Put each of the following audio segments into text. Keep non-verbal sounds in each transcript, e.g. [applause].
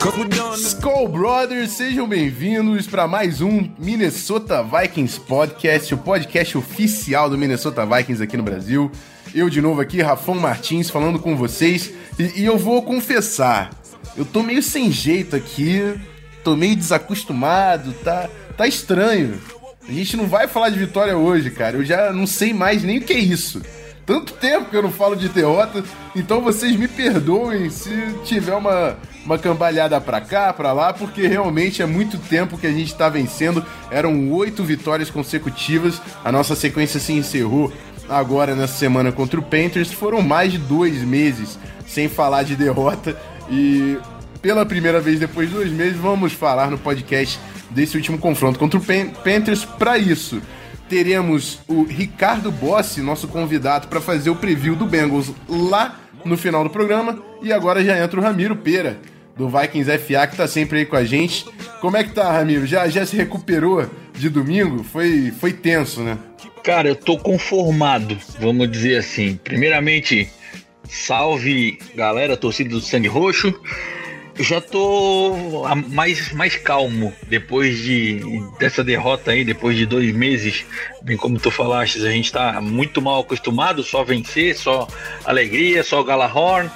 Skull Brothers, sejam bem-vindos para mais um Minnesota Vikings Podcast, o podcast oficial do Minnesota Vikings aqui no Brasil. Eu de novo aqui, Rafão Martins, falando com vocês. E, e eu vou confessar, eu tô meio sem jeito aqui, tô meio desacostumado, tá, tá estranho. A gente não vai falar de vitória hoje, cara. Eu já não sei mais nem o que é isso tanto tempo que eu não falo de derrota, então vocês me perdoem se tiver uma, uma cambalhada pra cá, pra lá, porque realmente é muito tempo que a gente tá vencendo. Eram oito vitórias consecutivas, a nossa sequência se encerrou agora nessa semana contra o Panthers. Foram mais de dois meses sem falar de derrota e pela primeira vez depois de dois meses vamos falar no podcast desse último confronto contra o Panthers. Para isso, teremos o Ricardo Bossi, nosso convidado, para fazer o preview do Bengals lá no final do programa. E agora já entra o Ramiro Pera, do Vikings FA, que tá sempre aí com a gente. Como é que tá, Ramiro? Já, já se recuperou de domingo? Foi, foi tenso, né? Cara, eu tô conformado, vamos dizer assim. Primeiramente, salve galera, torcida do Sangue Roxo já tô mais, mais calmo depois de dessa derrota aí, depois de dois meses. Bem como tu falaste, a gente tá muito mal acostumado, só vencer, só alegria, só Galahorn,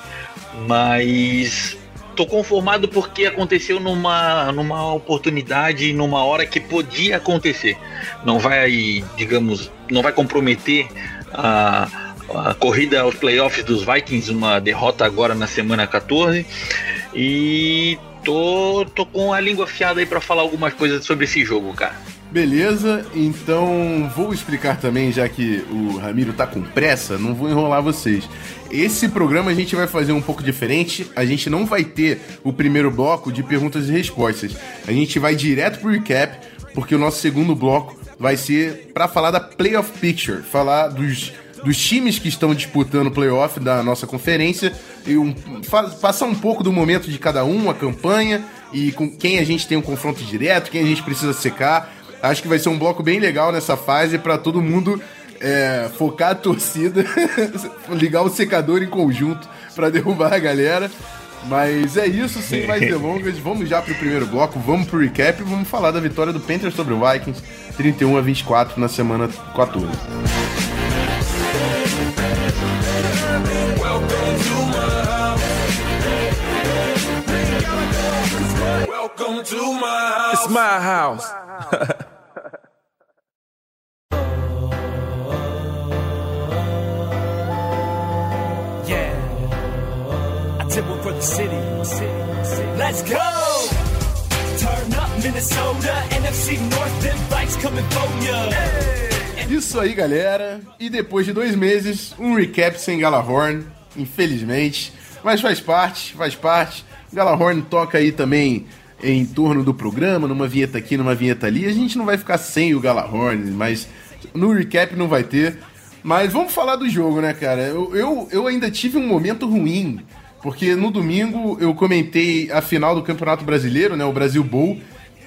mas tô conformado porque aconteceu numa, numa oportunidade, numa hora que podia acontecer. Não vai, digamos, não vai comprometer a, a corrida aos playoffs dos Vikings, uma derrota agora na semana 14. E tô, tô com a língua afiada aí para falar algumas coisas sobre esse jogo, cara. Beleza, então vou explicar também, já que o Ramiro tá com pressa, não vou enrolar vocês. Esse programa a gente vai fazer um pouco diferente, a gente não vai ter o primeiro bloco de perguntas e respostas. A gente vai direto pro recap, porque o nosso segundo bloco vai ser para falar da playoff picture, falar dos dos times que estão disputando o playoff da nossa conferência e um, passar um pouco do momento de cada um, a campanha e com quem a gente tem um confronto direto, quem a gente precisa secar. Acho que vai ser um bloco bem legal nessa fase para todo mundo é, focar a torcida, [laughs] ligar o secador em conjunto para derrubar a galera. Mas é isso, sem mais delongas. Vamos já pro primeiro bloco, vamos pro recap e vamos falar da vitória do Panthers sobre o Vikings, 31 a 24 na semana 14. Welcome to my house. It's my house. [laughs] city. Let's go. Turn up Minnesota, NFC North, them bikes coming for ya. Isso aí, galera. E depois de dois meses, um recap sem Galahorn, infelizmente. Mas faz parte, faz parte. Galahorn toca aí também em torno do programa, numa vinheta aqui, numa vinheta ali. A gente não vai ficar sem o Galahorn, mas no recap não vai ter. Mas vamos falar do jogo, né, cara? Eu, eu, eu ainda tive um momento ruim, porque no domingo eu comentei a final do Campeonato Brasileiro, né, o Brasil Bowl,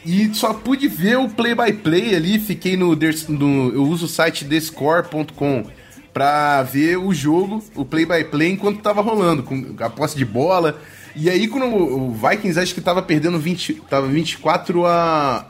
e só pude ver o play-by-play -play ali, fiquei no, no, Eu uso o site thescore.com pra ver o jogo, o play-by-play, -play, enquanto tava rolando, com a posse de bola. E aí, quando o Vikings acho que tava perdendo 20, tava 24 a.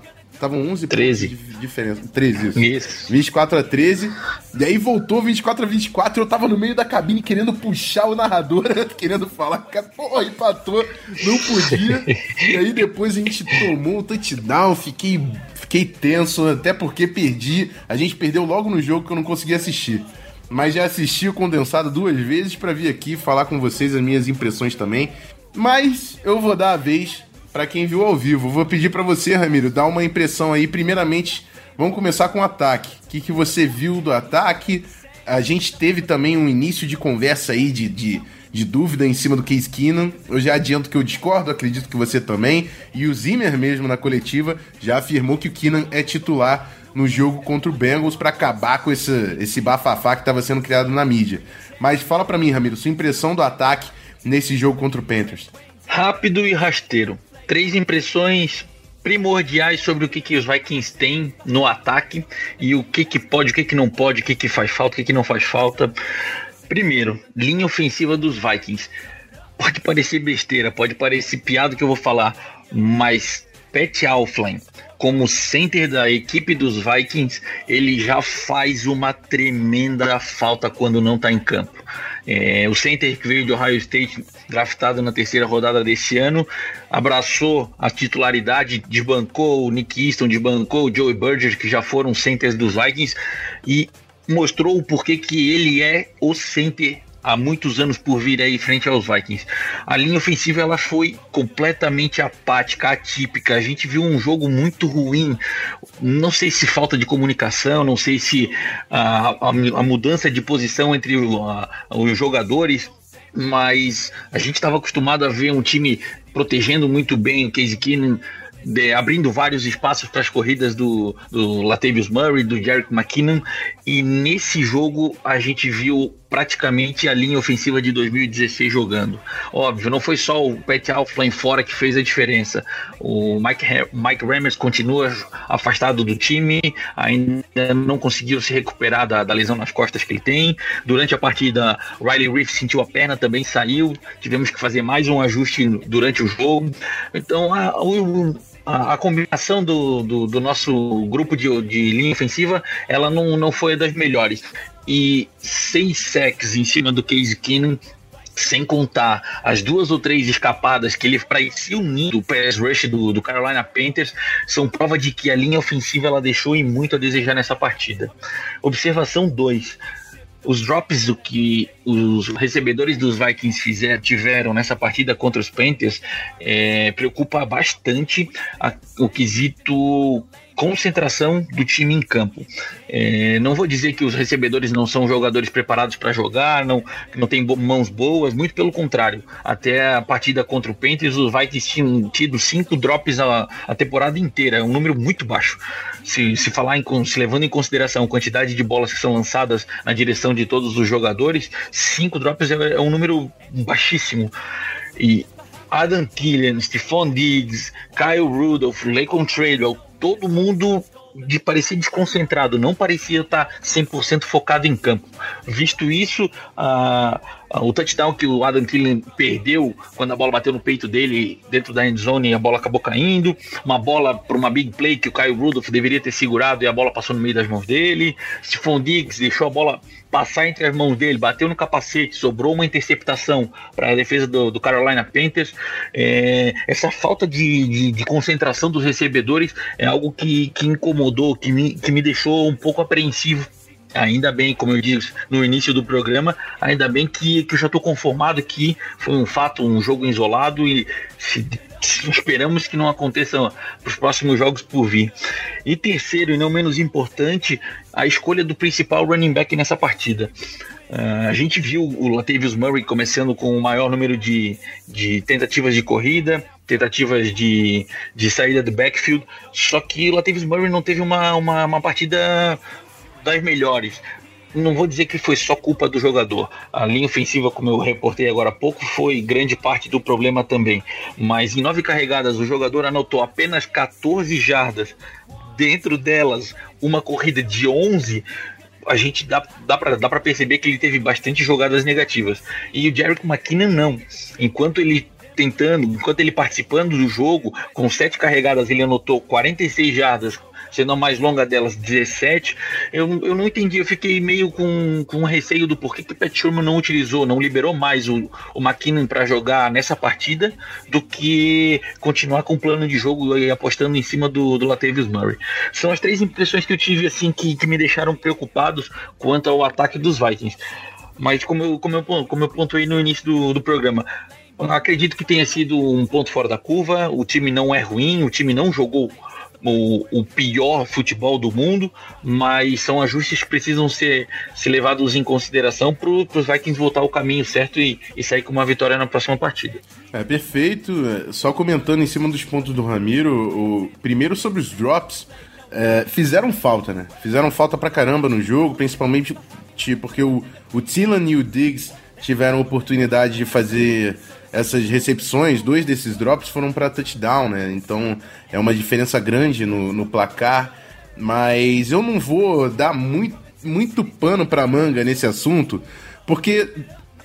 Estavam 11 13. de diferença. 13, isso. Isso. 24 a 13. E aí voltou 24 a 24. Eu tava no meio da cabine querendo puxar o narrador, [laughs] querendo falar, cara, porra, empatou, não podia. e aí depois a gente tomou um touchdown, fiquei, fiquei tenso, até porque perdi. A gente perdeu logo no jogo que eu não consegui assistir. Mas já assisti o condensado duas vezes para vir aqui falar com vocês as minhas impressões também. Mas eu vou dar a vez para quem viu ao vivo. Vou pedir para você, Ramiro, dar uma impressão aí. Primeiramente, vamos começar com o ataque. O que, que você viu do ataque? A gente teve também um início de conversa aí de, de, de dúvida em cima do Case Keenum. Eu já adianto que eu discordo, acredito que você também. E o Zimmer mesmo na coletiva já afirmou que o Keenan é titular no jogo contra o Bengals para acabar com esse, esse bafafá que estava sendo criado na mídia. Mas fala para mim, Ramiro, sua impressão do ataque nesse jogo contra o Panthers. Rápido e rasteiro. Três impressões primordiais sobre o que, que os Vikings têm no ataque e o que, que pode, o que, que não pode, o que, que faz falta, o que, que não faz falta. Primeiro, linha ofensiva dos Vikings. Pode parecer besteira, pode parecer piada que eu vou falar, mas Pat Alflin, como center da equipe dos Vikings, ele já faz uma tremenda falta quando não está em campo. É, o center que veio de Ohio State, draftado na terceira rodada desse ano, abraçou a titularidade, desbancou o Nick Easton, desbancou o Joey Burgess, que já foram centers dos Vikings, e mostrou o porquê que ele é o center há muitos anos por vir aí frente aos Vikings. A linha ofensiva ela foi completamente apática, atípica. A gente viu um jogo muito ruim. Não sei se falta de comunicação, não sei se a, a, a mudança de posição entre a, os jogadores mas a gente estava acostumado a ver um time protegendo muito bem o Casey Keenum, de, abrindo vários espaços para as corridas do, do Latavius Murray, do Jerick McKinnon, e nesse jogo a gente viu praticamente a linha ofensiva de 2016 jogando. Óbvio, não foi só o Pat Alflin fora que fez a diferença. O Mike, Mike Rammers continua afastado do time, ainda não conseguiu se recuperar da, da, lesão nas costas que ele tem. Durante a partida, Riley Reef sentiu a perna, também saiu. Tivemos que fazer mais um ajuste durante o jogo. Então, a, o, a, a combinação do, do, do, nosso grupo de, de linha ofensiva ela não, não foi das melhores. E seis sacks em cima do Case Keenum sem contar as duas ou três escapadas que ele parecia unindo o pass rush do, do Carolina Panthers, são prova de que a linha ofensiva ela deixou em muito a desejar nessa partida. Observação 2 os drops do que os recebedores dos Vikings fizer, tiveram nessa partida contra os Panthers é, preocupa bastante a, o quesito concentração do time em campo. É, não vou dizer que os recebedores não são jogadores preparados para jogar, não, não tem mãos boas, muito pelo contrário. Até a partida contra o Panthers, os Vikings tinham tido cinco drops a, a temporada inteira, é um número muito baixo. Se, se falar em, se levando em consideração a quantidade de bolas que são lançadas na direção de todos os jogadores, cinco drops é, é um número baixíssimo. E Adam Killian, Stephon Diggs, Kyle Rudolph, Lacon Treadwell, todo mundo de parecer desconcentrado, não parecia estar 100% focado em campo. Visto isso, a, a, o touchdown que o Adam Thielen perdeu quando a bola bateu no peito dele dentro da end zone e a bola acabou caindo, uma bola para uma big play que o Kyle Rudolph deveria ter segurado e a bola passou no meio das mãos dele, Stephon Diggs deixou a bola passar entre as mãos dele, bateu no capacete, sobrou uma interceptação para a defesa do, do, Carolina Panthers. É, essa falta de, de, de, concentração dos recebedores é algo que, que incomodou, que me, que me deixou um pouco apreensivo ainda bem, como eu disse no início do programa, ainda bem que, que eu já estou conformado que foi um fato, um jogo isolado e se esperamos que não aconteça para os próximos jogos por vir. E terceiro, e não menos importante, a escolha do principal running back nessa partida. Uh, a gente viu o Latavius Murray começando com o maior número de, de tentativas de corrida, tentativas de, de saída do backfield, só que o Latavius Murray não teve uma, uma, uma partida das melhores não vou dizer que foi só culpa do jogador. A linha ofensiva, como eu reportei agora há pouco, foi grande parte do problema também. Mas em nove carregadas, o jogador anotou apenas 14 jardas. Dentro delas, uma corrida de 11 a gente dá, dá para dá perceber que ele teve bastante jogadas negativas. E o Jerick McKinnon não. Enquanto ele tentando, enquanto ele participando do jogo, com sete carregadas, ele anotou 46 jardas, sendo a mais longa delas 17, eu, eu não entendi, eu fiquei meio com, com receio do porquê que o Pat Sherman não utilizou, não liberou mais o, o McKinnon para jogar nessa partida do que continuar com o plano de jogo e apostando em cima do, do Latavius Murray. São as três impressões que eu tive assim que, que me deixaram preocupados quanto ao ataque dos Vikings. Mas como eu, como eu, como eu pontuei no início do, do programa, acredito que tenha sido um ponto fora da curva. O time não é ruim, o time não jogou o, o pior futebol do mundo, mas são ajustes que precisam ser, ser levados em consideração para os Vikings voltar ao caminho certo e, e sair com uma vitória na próxima partida. É perfeito. Só comentando em cima dos pontos do Ramiro, o primeiro sobre os drops, é, fizeram falta, né? Fizeram falta pra caramba no jogo, principalmente tipo, porque o, o e o Diggs tiveram oportunidade de fazer essas recepções, dois desses drops foram para touchdown, né? Então é uma diferença grande no, no placar. Mas eu não vou dar muito, muito pano para manga nesse assunto, porque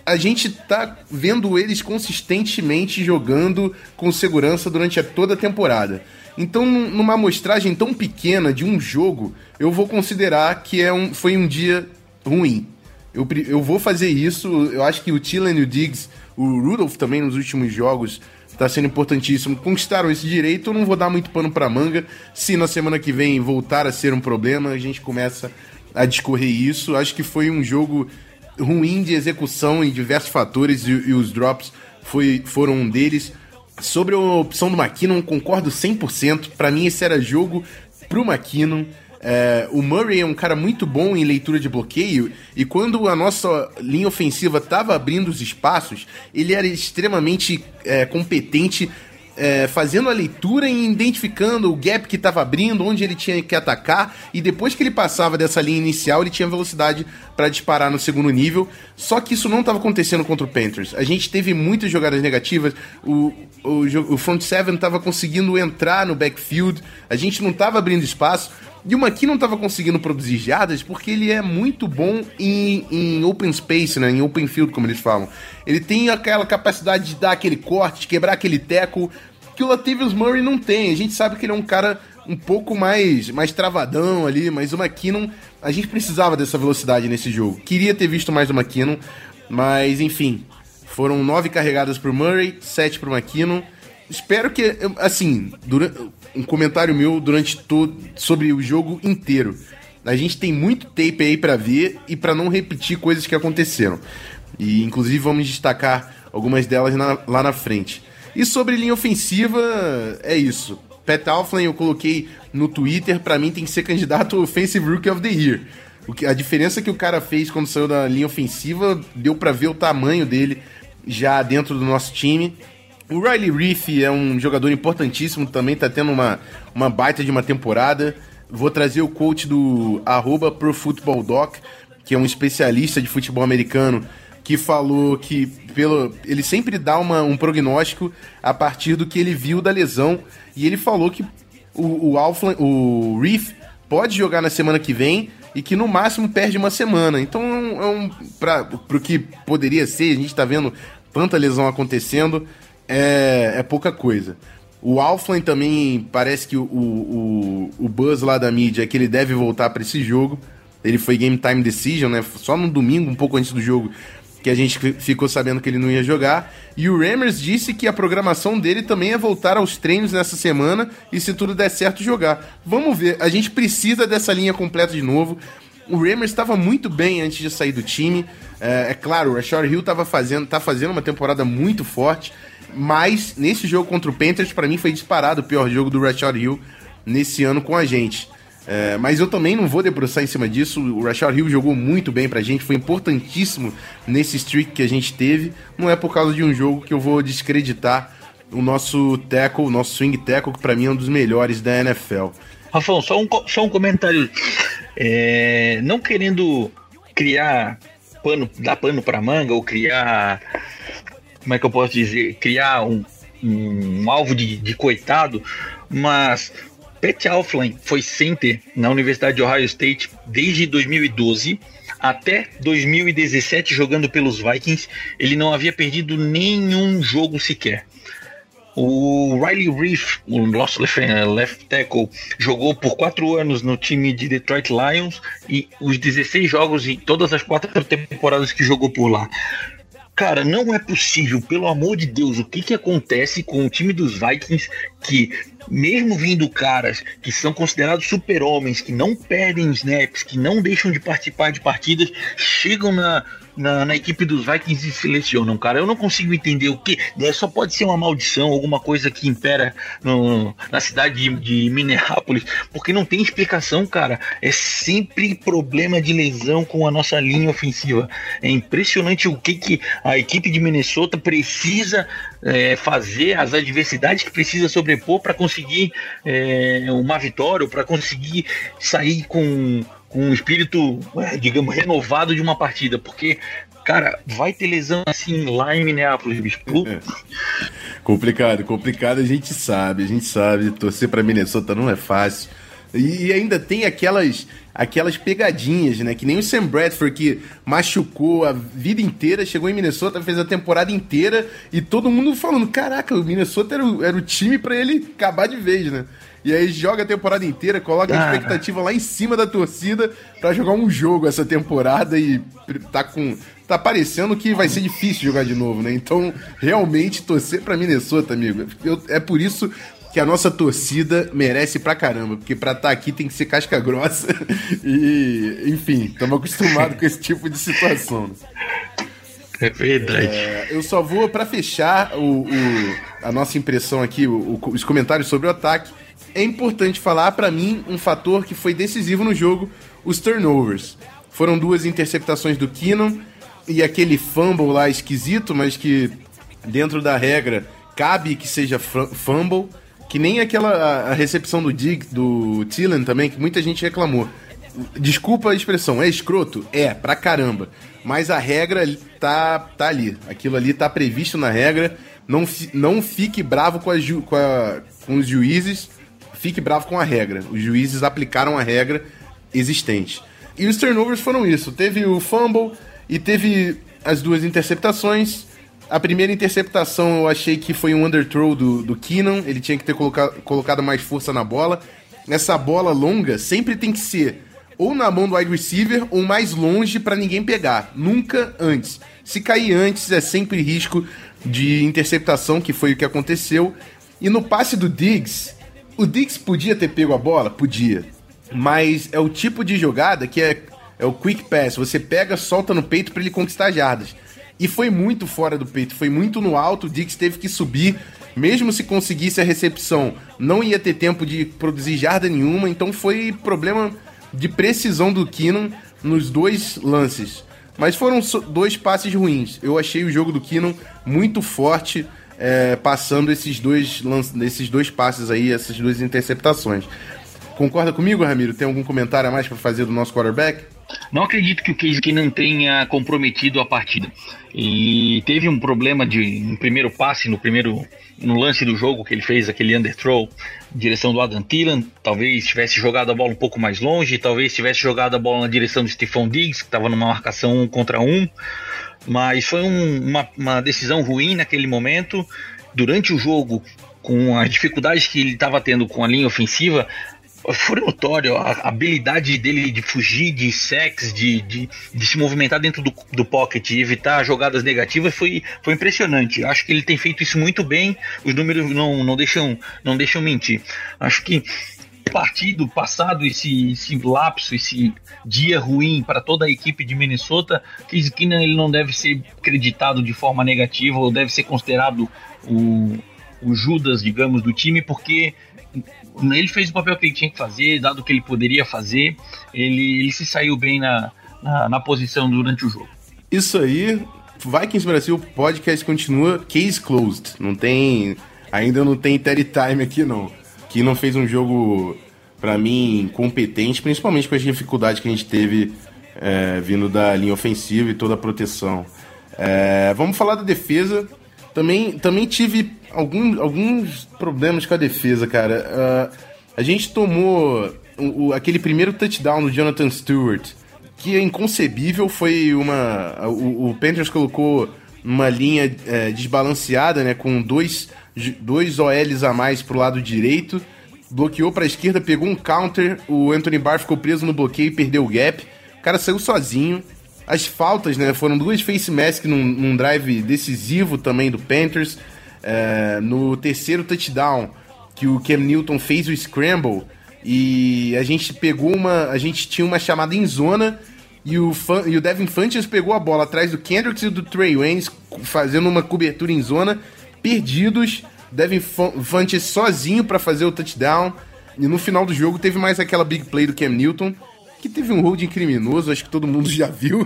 a gente tá vendo eles consistentemente jogando com segurança durante toda a temporada. Então, numa amostragem tão pequena de um jogo, eu vou considerar que é um, foi um dia ruim. Eu, eu vou fazer isso. Eu acho que o Tillen e o Diggs, o Rudolph também nos últimos jogos, está sendo importantíssimo. Conquistaram esse direito. Eu não vou dar muito pano para manga. Se na semana que vem voltar a ser um problema, a gente começa a discorrer isso. Acho que foi um jogo ruim de execução em diversos fatores e, e os drops foi, foram um deles. Sobre a opção do McKinnon, concordo 100%. Para mim, esse era jogo pro McKinnon. É, o Murray é um cara muito bom em leitura de bloqueio e quando a nossa linha ofensiva estava abrindo os espaços, ele era extremamente é, competente é, fazendo a leitura e identificando o gap que estava abrindo, onde ele tinha que atacar, e depois que ele passava dessa linha inicial, ele tinha velocidade para disparar no segundo nível. Só que isso não estava acontecendo contra o Panthers. A gente teve muitas jogadas negativas, o, o, o front seven estava conseguindo entrar no backfield, a gente não estava abrindo espaço. E o McKee não estava conseguindo produzir jardas porque ele é muito bom em, em open space, né? Em open field, como eles falam. Ele tem aquela capacidade de dar aquele corte, de quebrar aquele teco que o Latavius Murray não tem. A gente sabe que ele é um cara um pouco mais, mais travadão ali, mas o McKinnon, a gente precisava dessa velocidade nesse jogo. Queria ter visto mais do McKinnon, mas enfim, foram nove carregadas por Murray, sete para o McKinnon. Espero que, assim, durante, um comentário meu durante todo sobre o jogo inteiro. A gente tem muito tape aí para ver e para não repetir coisas que aconteceram. E inclusive vamos destacar algumas delas na, lá na frente. E sobre linha ofensiva, é isso. Pat Alflin eu coloquei no Twitter, para mim tem que ser candidato Offensive Rookie of the Year. O que, a diferença que o cara fez quando saiu da linha ofensiva, deu para ver o tamanho dele já dentro do nosso time. O Riley Reef é um jogador importantíssimo, também tá tendo uma, uma baita de uma temporada. Vou trazer o coach do arroba ProFootballDoc, que é um especialista de futebol americano que falou que pelo ele sempre dá uma, um prognóstico a partir do que ele viu da lesão e ele falou que o, o, o Reef pode jogar na semana que vem e que no máximo perde uma semana. Então é um, é para o que poderia ser, a gente está vendo tanta lesão acontecendo, é, é pouca coisa. O Alflan também parece que o, o, o buzz lá da mídia é que ele deve voltar para esse jogo. Ele foi game time decision, né? Só no domingo, um pouco antes do jogo, que a gente ficou sabendo que ele não ia jogar. E o Ramers disse que a programação dele também é voltar aos treinos nessa semana e, se tudo der certo, jogar. Vamos ver, a gente precisa dessa linha completa de novo. O Ramers estava muito bem antes de sair do time. É, é claro, o Rashard Hill estava fazendo, tá fazendo uma temporada muito forte, mas nesse jogo contra o Panthers, para mim, foi disparado o pior jogo do Rashard Hill nesse ano com a gente. É, mas eu também não vou debruçar em cima disso. O Rashard Hill jogou muito bem pra gente, foi importantíssimo nesse streak que a gente teve. Não é por causa de um jogo que eu vou descreditar o nosso tackle, o nosso swing tackle, que pra mim é um dos melhores da NFL. Rafão, só um, só um comentário. É, não querendo criar pano, dar pano pra manga ou criar. Como é que eu posso dizer? Criar um, um, um alvo de, de coitado, mas Pat Alflin foi center na Universidade de Ohio State desde 2012 até 2017 jogando pelos Vikings. Ele não havia perdido nenhum jogo sequer. O Riley Reef, o nosso left, tackle, jogou por quatro anos no time de Detroit Lions e os 16 jogos em todas as quatro temporadas que jogou por lá. Cara, não é possível, pelo amor de Deus, o que, que acontece com o time dos Vikings que mesmo vindo caras que são considerados super-homens, que não perdem snaps, que não deixam de participar de partidas, chegam na, na, na, equipe dos Vikings e selecionam, cara. Eu não consigo entender o que. É, só pode ser uma maldição, alguma coisa que impera no, na cidade de, de, Minneapolis, porque não tem explicação, cara. É sempre problema de lesão com a nossa linha ofensiva. É impressionante o que, que a equipe de Minnesota precisa é, fazer, as adversidades que precisa sobrepor para conseguir é, uma vitória, para conseguir sair com com um espírito, é, digamos, renovado de uma partida, porque, cara, vai ter lesão assim lá em Minneapolis, bicho. É. complicado, complicado, a gente sabe, a gente sabe, torcer para Minnesota não é fácil. E ainda tem aquelas aquelas pegadinhas, né? Que nem o Sam Bradford que machucou a vida inteira, chegou em Minnesota, fez a temporada inteira e todo mundo falando: caraca, o Minnesota era o, era o time para ele acabar de vez, né? E aí joga a temporada inteira, coloca a expectativa lá em cima da torcida para jogar um jogo essa temporada e tá com tá parecendo que vai ser difícil jogar de novo, né? Então, realmente torcer para Minnesota, amigo. Eu, é por isso que a nossa torcida merece pra caramba, porque pra estar tá aqui tem que ser casca grossa [laughs] e, enfim, estamos acostumados com esse tipo de situação. Né? É verdade. É, eu só vou, para fechar o, o, a nossa impressão aqui, o, os comentários sobre o ataque, é importante falar para mim um fator que foi decisivo no jogo, os turnovers. Foram duas interceptações do Keenan e aquele fumble lá esquisito, mas que dentro da regra cabe que seja fumble, que nem aquela a recepção do Dig do Tillen também, que muita gente reclamou. Desculpa a expressão, é escroto? É, pra caramba. Mas a regra tá, tá ali. Aquilo ali tá previsto na regra. Não, não fique bravo com, a, com, a, com os juízes fique bravo com a regra. Os juízes aplicaram a regra existente. E os turnovers foram isso. Teve o fumble e teve as duas interceptações. A primeira interceptação eu achei que foi um underthrow do, do Keenan. Ele tinha que ter coloca, colocado mais força na bola. Essa bola longa sempre tem que ser ou na mão do wide receiver ou mais longe para ninguém pegar. Nunca antes. Se cair antes é sempre risco de interceptação, que foi o que aconteceu. E no passe do Diggs, o Dix podia ter pego a bola? Podia. Mas é o tipo de jogada que é, é o quick pass. Você pega, solta no peito para ele conquistar jardas. E foi muito fora do peito, foi muito no alto. O Dix teve que subir. Mesmo se conseguisse a recepção, não ia ter tempo de produzir jarda nenhuma. Então foi problema de precisão do Keenan nos dois lances. Mas foram dois passes ruins. Eu achei o jogo do Keenan muito forte é, passando esses dois, esses dois passes aí, essas duas interceptações. Concorda comigo, Ramiro? Tem algum comentário a mais para fazer do nosso quarterback? Não acredito que o Case não tenha comprometido a partida. E teve um problema de um primeiro passe no primeiro no lance do jogo que ele fez aquele underthrow direção do Adam Thielen, talvez tivesse jogado a bola um pouco mais longe, talvez tivesse jogado a bola na direção do Stephon Diggs, que estava numa marcação um contra um. Mas foi um, uma, uma decisão ruim naquele momento. Durante o jogo, com as dificuldades que ele estava tendo com a linha ofensiva, foi notório a habilidade dele de fugir de sex, de, de, de, se movimentar dentro do, do pocket e evitar jogadas negativas foi, foi impressionante. Acho que ele tem feito isso muito bem, os números não, não, deixam, não deixam mentir. Acho que partido passado esse, esse lapso, esse dia ruim para toda a equipe de Minnesota, Case ele não deve ser acreditado de forma negativa ou deve ser considerado o, o Judas, digamos, do time, porque ele fez o papel que ele tinha que fazer, dado que ele poderia fazer, ele, ele se saiu bem na, na, na posição durante o jogo. Isso aí, Vikings Brasil podcast continua case closed. Não tem. Ainda não tem Terry Time aqui, não que não fez um jogo, para mim, competente, principalmente com as dificuldades que a gente teve é, vindo da linha ofensiva e toda a proteção. É, vamos falar da defesa. Também, também tive algum, alguns problemas com a defesa, cara. Uh, a gente tomou o, o, aquele primeiro touchdown do Jonathan Stewart, que é inconcebível. Foi uma. O, o Panthers colocou uma linha é, desbalanceada, né? Com dois dois OLs a mais pro lado direito, bloqueou para a esquerda, pegou um counter, o Anthony Barr ficou preso no bloqueio e perdeu o gap. O cara saiu sozinho. As faltas, né, foram duas face mask num, num drive decisivo também do Panthers. É, no terceiro touchdown, que o Cam Newton fez o scramble e a gente pegou uma. A gente tinha uma chamada em zona e o, Fan, e o Devin Funches pegou a bola atrás do Kendricks e do Trey Waynes, fazendo uma cobertura em zona, perdidos. Devin Funches sozinho para fazer o touchdown. E no final do jogo teve mais aquela big play do Cam Newton, que teve um holding criminoso, acho que todo mundo [laughs] já viu.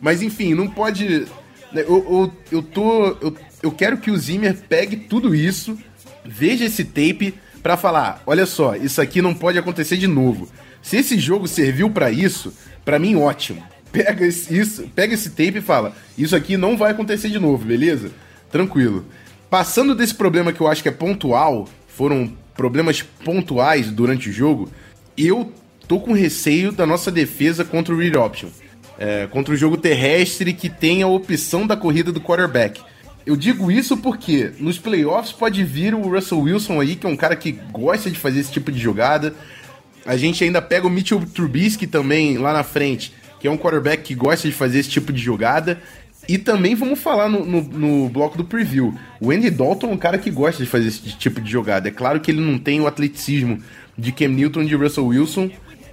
Mas enfim, não pode. Né, Eu, eu, eu tô. Eu, eu quero que o Zimmer pegue tudo isso, veja esse tape para falar: olha só, isso aqui não pode acontecer de novo. Se esse jogo serviu para isso, para mim ótimo. Pega esse, isso, pega esse tape e fala: isso aqui não vai acontecer de novo, beleza? Tranquilo. Passando desse problema que eu acho que é pontual, foram problemas pontuais durante o jogo, eu tô com receio da nossa defesa contra o read option. É, contra o jogo terrestre que tem a opção da corrida do quarterback. Eu digo isso porque nos playoffs pode vir o Russell Wilson aí, que é um cara que gosta de fazer esse tipo de jogada. A gente ainda pega o Mitchell Trubisky também lá na frente, que é um quarterback que gosta de fazer esse tipo de jogada. E também vamos falar no, no, no bloco do preview. O Andy Dalton é um cara que gosta de fazer esse tipo de jogada. É claro que ele não tem o atleticismo de Cam Newton e de Russell Wilson,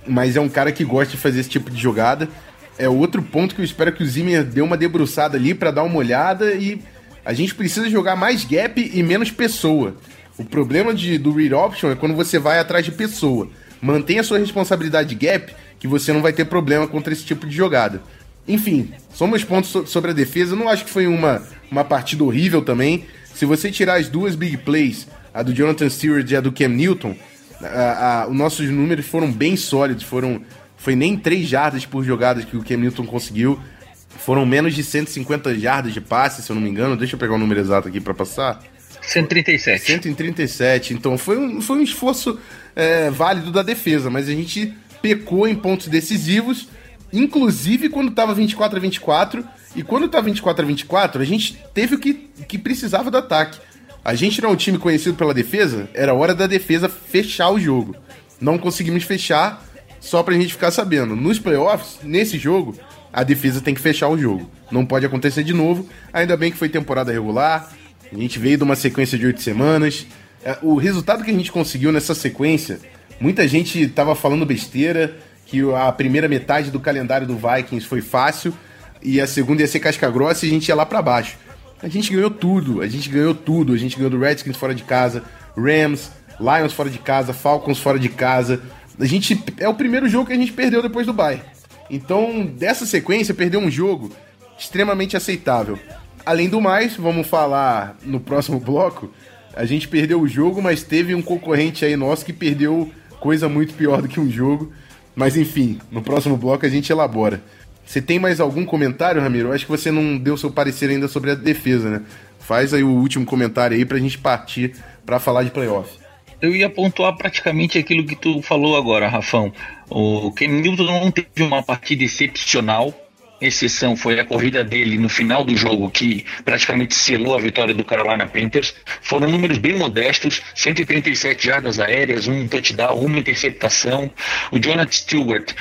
mas é um cara que gosta de fazer esse tipo de jogada. É outro ponto que eu espero que o Zimmer dê uma debruçada ali para dar uma olhada e a gente precisa jogar mais gap e menos pessoa. O problema de, do read option é quando você vai atrás de pessoa. Mantenha sua responsabilidade de gap, que você não vai ter problema contra esse tipo de jogada. Enfim, só meus pontos so- sobre a defesa. Eu não acho que foi uma, uma partida horrível também. Se você tirar as duas big plays, a do Jonathan Stewart e a do Cam Newton, a- a- os nossos números foram bem sólidos. Foram, foi nem 3 jardas por jogadas que o Cam Newton conseguiu. Foram menos de 150 jardas de passe, se eu não me engano. Deixa eu pegar o número exato aqui para passar. 137. 137. Então foi um, foi um esforço é, válido da defesa, mas a gente pecou em pontos decisivos, inclusive quando tava 24 a 24. E quando tava 24 a 24, a gente teve o que, que precisava do ataque. A gente não é um time conhecido pela defesa, era hora da defesa fechar o jogo. Não conseguimos fechar, só pra gente ficar sabendo. Nos playoffs, nesse jogo, a defesa tem que fechar o jogo. Não pode acontecer de novo. Ainda bem que foi temporada regular. A gente veio de uma sequência de oito semanas. É, O resultado que a gente conseguiu nessa sequência, muita gente tava falando besteira, que a primeira metade do calendário do Vikings foi fácil e a segunda ia ser casca grossa e a gente ia lá pra baixo. A gente ganhou tudo, a gente ganhou tudo. A gente ganhou do Redskins fora de casa, Rams, Lions fora de casa, Falcons fora de casa. A gente é o primeiro jogo que a gente perdeu depois do bye. Então, dessa sequência, perder um jogo extremamente aceitável. Além do mais, vamos falar no próximo bloco. A gente perdeu o jogo, mas teve um concorrente aí nosso que perdeu coisa muito pior do que um jogo. Mas enfim, no próximo bloco a gente elabora. Você tem mais algum comentário, Ramiro? Eu acho que você não deu seu parecer ainda sobre a defesa, né? Faz aí o último comentário aí pra gente partir pra falar de playoff. Eu ia pontuar praticamente aquilo que tu falou agora, Rafão. O Ken Newton não teve uma partida excepcional. Exceção foi a corrida dele no final do jogo, que praticamente selou a vitória do Carolina Panthers. Foram números bem modestos: 137 jardas aéreas, um touchdown, uma interceptação. O Jonathan Stewart,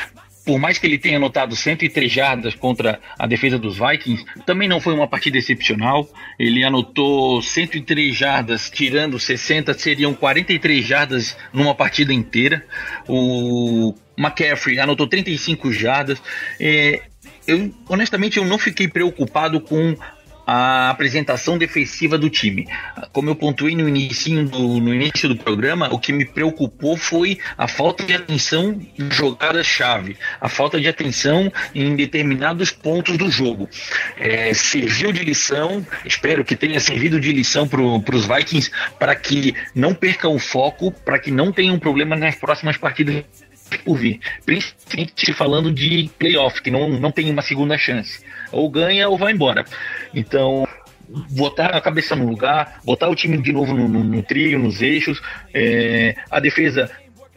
por mais que ele tenha anotado 103 jardas contra a defesa dos Vikings, também não foi uma partida excepcional. Ele anotou 103 jardas, tirando 60, seriam 43 jardas numa partida inteira. O McCaffrey anotou 35 jardas. É, eu, honestamente, eu não fiquei preocupado com a apresentação defensiva do time. Como eu pontuei no início do, no início do programa, o que me preocupou foi a falta de atenção em jogadas-chave, a falta de atenção em determinados pontos do jogo. É, serviu de lição, espero que tenha servido de lição para os Vikings para que não percam o foco, para que não tenham problema nas próximas partidas por vir. Principalmente falando de playoff, que não, não tem uma segunda chance. Ou ganha ou vai embora. Então, botar a cabeça no lugar, botar o time de novo no, no, no trilho, nos eixos. É, a defesa,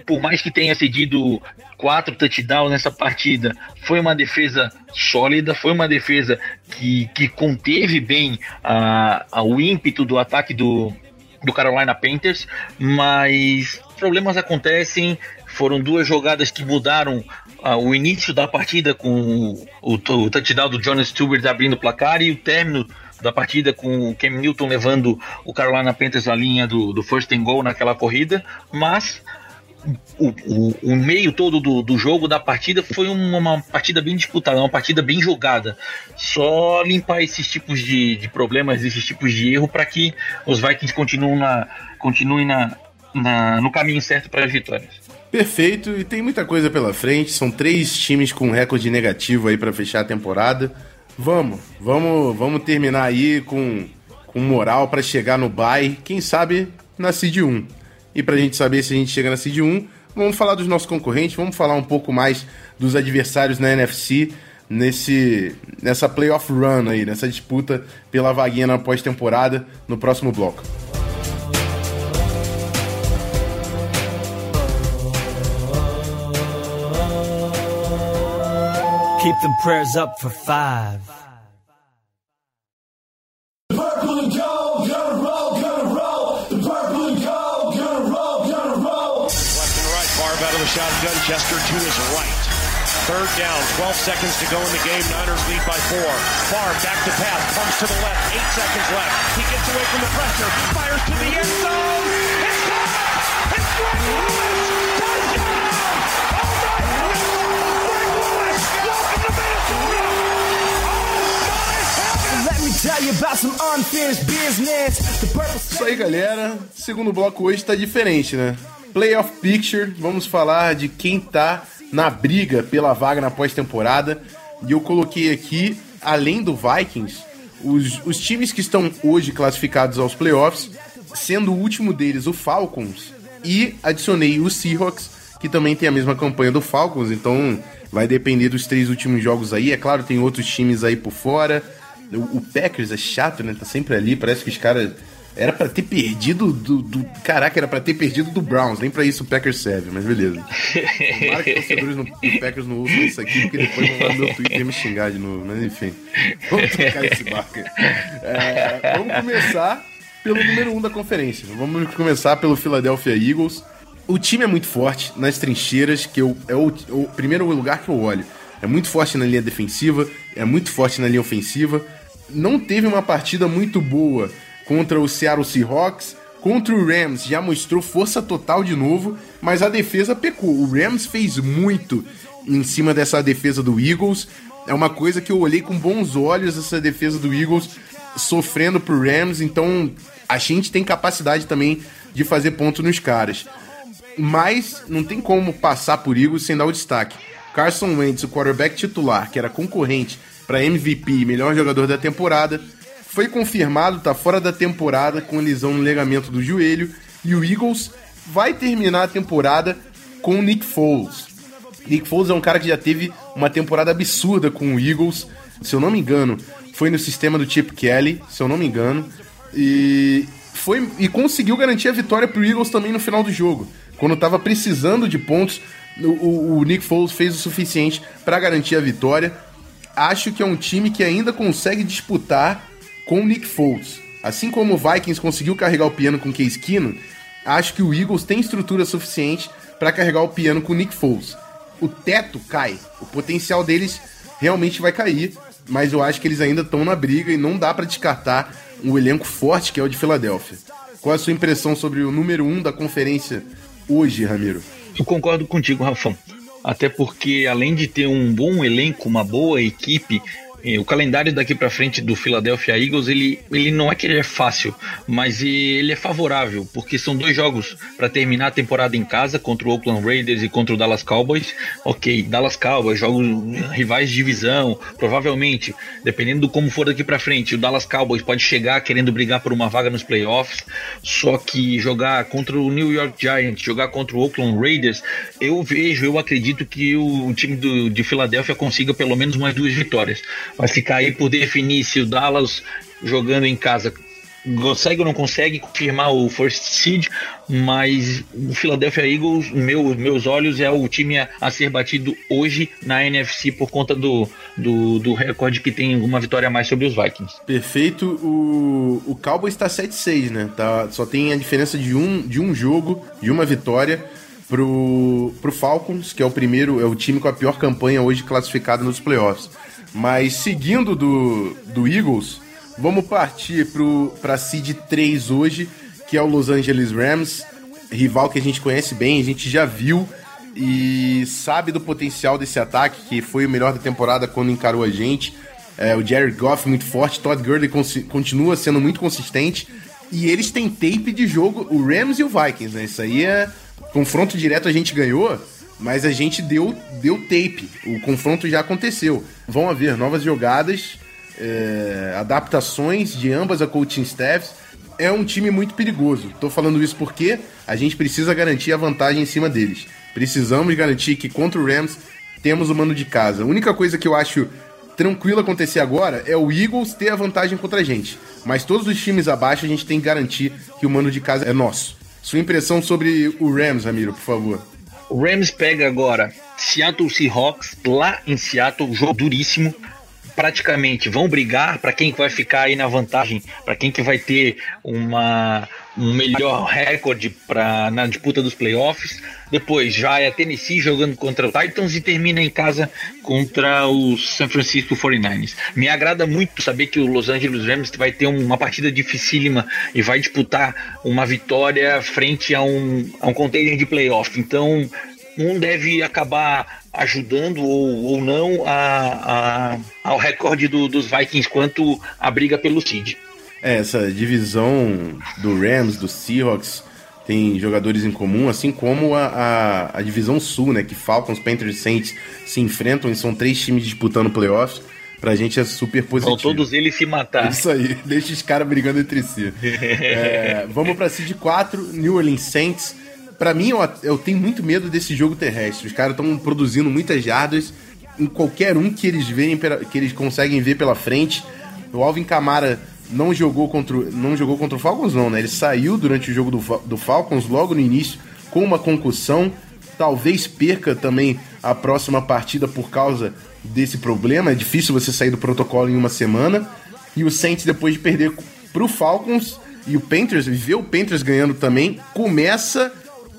por mais que tenha cedido quatro touchdowns nessa partida, foi uma defesa sólida, foi uma defesa que, que conteve bem a, a, o ímpeto do ataque do, do Carolina Panthers, mas problemas acontecem. Foram duas jogadas que mudaram uh, o início da partida com o, o, o touchdown do Jonas Stewart abrindo o placar e o término da partida, com o Cam Newton levando o Carolina Panthers à linha do, do first and goal naquela corrida, mas o, o, o, meio todo do, do jogo, da partida, foi uma, uma, partida bem disputada, uma partida bem jogada. Só limpar esses tipos de, de problemas, esses tipos de erro, para que os Vikings continuem, na, continuem na, na, no caminho certo para as vitórias. Perfeito, e tem muita coisa pela frente. São três times com recorde negativo aí para fechar a temporada. Vamos, vamos, vamos terminar aí com, com moral para chegar no bye, quem sabe na Seed 1. E para a gente saber se a gente chega na Seed 1, vamos falar dos nossos concorrentes, vamos falar um pouco mais dos adversários na NFC nesse nessa playoff run aí, nessa disputa pela vaguinha na pós-temporada no próximo bloco. Keep them prayers up for five. Purple and gold, gonna roll, gonna roll. The purple and gold, gonna roll, gonna roll. Left and right, Favre out of the shotgun. Chester to his right. Third down, 12 seconds to go in the game. Niners lead by four. Favre back to pass, comes to the left. Eight seconds left. He gets away from the pressure, fires to the end zone. It's caught! It's Greg Lewis! Touchdown! Isso aí, galera. Segundo bloco hoje tá diferente, né? Playoff Picture, vamos falar de quem tá na briga pela vaga na pós-temporada. E eu coloquei aqui, além do Vikings, os, os times que estão hoje classificados aos playoffs, sendo o último deles o Falcons, e adicionei o Seahawks, que também tem a mesma campanha do Falcons, então vai depender dos três últimos jogos aí. É claro, tem outros times aí por fora. O, o Packers é chato, né? Tá sempre ali, parece que os caras. Era pra ter perdido do, do- Caraca, era pra ter perdido do Browns, nem pra isso o Packers serve, mas beleza. Tomara que os torcedores do Packers não ouçam isso aqui, porque depois vão lá no meu Twitter me xingar de novo, mas enfim. Vamos tocar esse barco. É, vamos começar pelo número 1 um da conferência. Vamos começar pelo Philadelphia Eagles. O time é muito forte nas trincheiras, que eu, é o, o primeiro lugar que eu olho. É muito forte na linha defensiva, é muito forte na linha ofensiva. Não teve uma partida muito boa contra o Seattle Seahawks. Contra o Rams já mostrou força total de novo, mas a defesa pecou. O Rams fez muito em cima dessa defesa do Eagles. É uma coisa que eu olhei com bons olhos essa defesa do Eagles sofrendo pro Rams, então a gente tem capacidade também de fazer ponto nos caras. Mas não tem como passar por Eagles sem dar o destaque. Carson Wentz, o quarterback titular, que era concorrente para MVP melhor jogador da temporada, foi confirmado, tá fora da temporada com lesão no ligamento do joelho e o Eagles vai terminar a temporada com Nick Foles. Nick Foles é um cara que já teve uma temporada absurda com o Eagles, se eu não me engano, foi no sistema do Chip Kelly, se eu não me engano, e foi e conseguiu garantir a vitória pro Eagles também no final do jogo. Quando tava precisando de pontos, o, o- o Nick Foles fez o suficiente para garantir a vitória. Acho que é um time que ainda consegue disputar com o Nick Foles. Assim como o Vikings conseguiu carregar o piano com Case Keenum, acho que o Eagles tem estrutura suficiente para carregar o piano com o Nick Foles. O teto cai, o potencial deles realmente vai cair, mas eu acho que eles ainda estão na briga e não dá para descartar um elenco forte que é o de Filadélfia. Qual a sua impressão sobre o número 1 um da conferência hoje, Ramiro? Eu concordo contigo, Rafão. Até porque, além de ter um bom elenco, uma boa equipe, o calendário daqui pra frente do Philadelphia Eagles, ele, ele não é que ele é fácil, mas ele é favorável, porque são dois jogos para terminar a temporada em casa contra o Oakland Raiders e contra o Dallas Cowboys. Ok, Dallas Cowboys, jogos rivais de divisão, provavelmente, dependendo do como for daqui pra frente, o Dallas Cowboys pode chegar querendo brigar por uma vaga nos playoffs, só que jogar contra o New York Giants, jogar contra o Oakland Raiders, eu vejo, eu acredito que o time do, de Filadélfia consiga pelo menos umas duas vitórias. Vai ficar aí por definir se o Dallas jogando em casa consegue ou não consegue confirmar o first seed, mas o Philadelphia Eagles, meu, meus olhos, é o time a, a ser batido hoje na NFC por conta do, do, do recorde que tem uma vitória a mais sobre os Vikings. Perfeito. O, o Cowboys tá 7-6, né? Tá, só tem a diferença de um, de um jogo, de uma vitória, pro, pro Falcons, que é o primeiro, é o time com a pior campanha hoje classificado nos playoffs. Mas seguindo do, do Eagles, Vamos partir pro, pra Seed 3 hoje, que é o Los Angeles Rams, rival que a gente conhece bem, a gente já viu e sabe do potencial desse ataque, que foi o melhor da temporada quando encarou a gente. É, o Jared Goff muito forte, Todd Gurley continua sendo muito consistente. E eles têm tape de jogo, o Rams e o Vikings, né? Isso aí é. Confronto direto a gente ganhou, mas a gente deu, deu tape. O confronto já aconteceu. Vão haver novas jogadas, é, adaptações de ambas a coaching staffs. É um time muito perigoso. Tô falando isso porque a gente precisa garantir a vantagem em cima deles. Precisamos garantir que contra o Rams temos o mano de casa. A única coisa que eu acho tranquilo acontecer agora é o Eagles ter a vantagem contra a gente. Mas todos os times abaixo a gente tem que garantir que o mano de casa é nosso. Sua impressão sobre o Rams, Ramiro, por favor. Rams pega agora Seattle Seahawks lá em Seattle, jogo duríssimo. Praticamente vão brigar para quem vai ficar aí na vantagem, para quem que vai ter uma um melhor recorde para na disputa dos playoffs. Depois já é Tennessee jogando contra o Titans e termina em casa contra os San Francisco 49ers. Me agrada muito saber que o Los Angeles Rams vai ter uma partida dificílima e vai disputar uma vitória frente a um, a um container de playoff. Então, um deve acabar ajudando ou, ou não a, a, ao recorde do, dos Vikings quanto a briga pelo seed. É, essa divisão do Rams, do Seahawks, tem jogadores em comum, assim como a, a, a, divisão sul, né? Que Falcons, Panthers e Saints se enfrentam e são três times disputando playoffs. Pra gente é super positivo. Vão todos eles se matar. Isso aí, [laughs] deixa os caras brigando entre si. [laughs] é, vamos pra Seed 4, New Orleans Saints. Pra mim, eu, eu tenho muito medo desse jogo terrestre. Os caras estão produzindo muitas jardas em qualquer um que eles veem, que eles conseguem ver pela frente. O Alvin Kamara não jogou contra, não jogou contra o Falcons, não, né? Ele saiu durante o jogo do, do Falcons, logo no início, com uma concussão. Talvez perca também a próxima partida por causa desse problema. É difícil você sair do protocolo em uma semana. E o Saints, depois de perder pro Falcons e o Panthers, ver o Panthers ganhando também, começa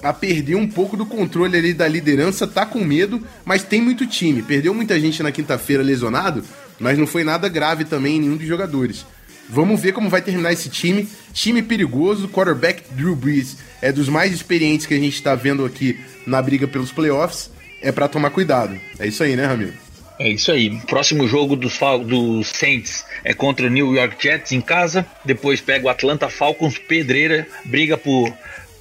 a perder um pouco do controle ali da liderança, tá com medo, mas tem muito time. Perdeu muita gente na quinta-feira lesionado, mas não foi nada grave também em nenhum dos jogadores. Vamos ver como vai terminar esse time. Time perigoso, quarterback Drew Brees é dos mais experientes que a gente está vendo aqui na briga pelos playoffs. É para tomar cuidado. É isso aí, né, Ramiro? É isso aí. Próximo jogo dos, dos Saints é contra o New York Jets em casa. Depois pega o Atlanta Falcons, pedreira, briga por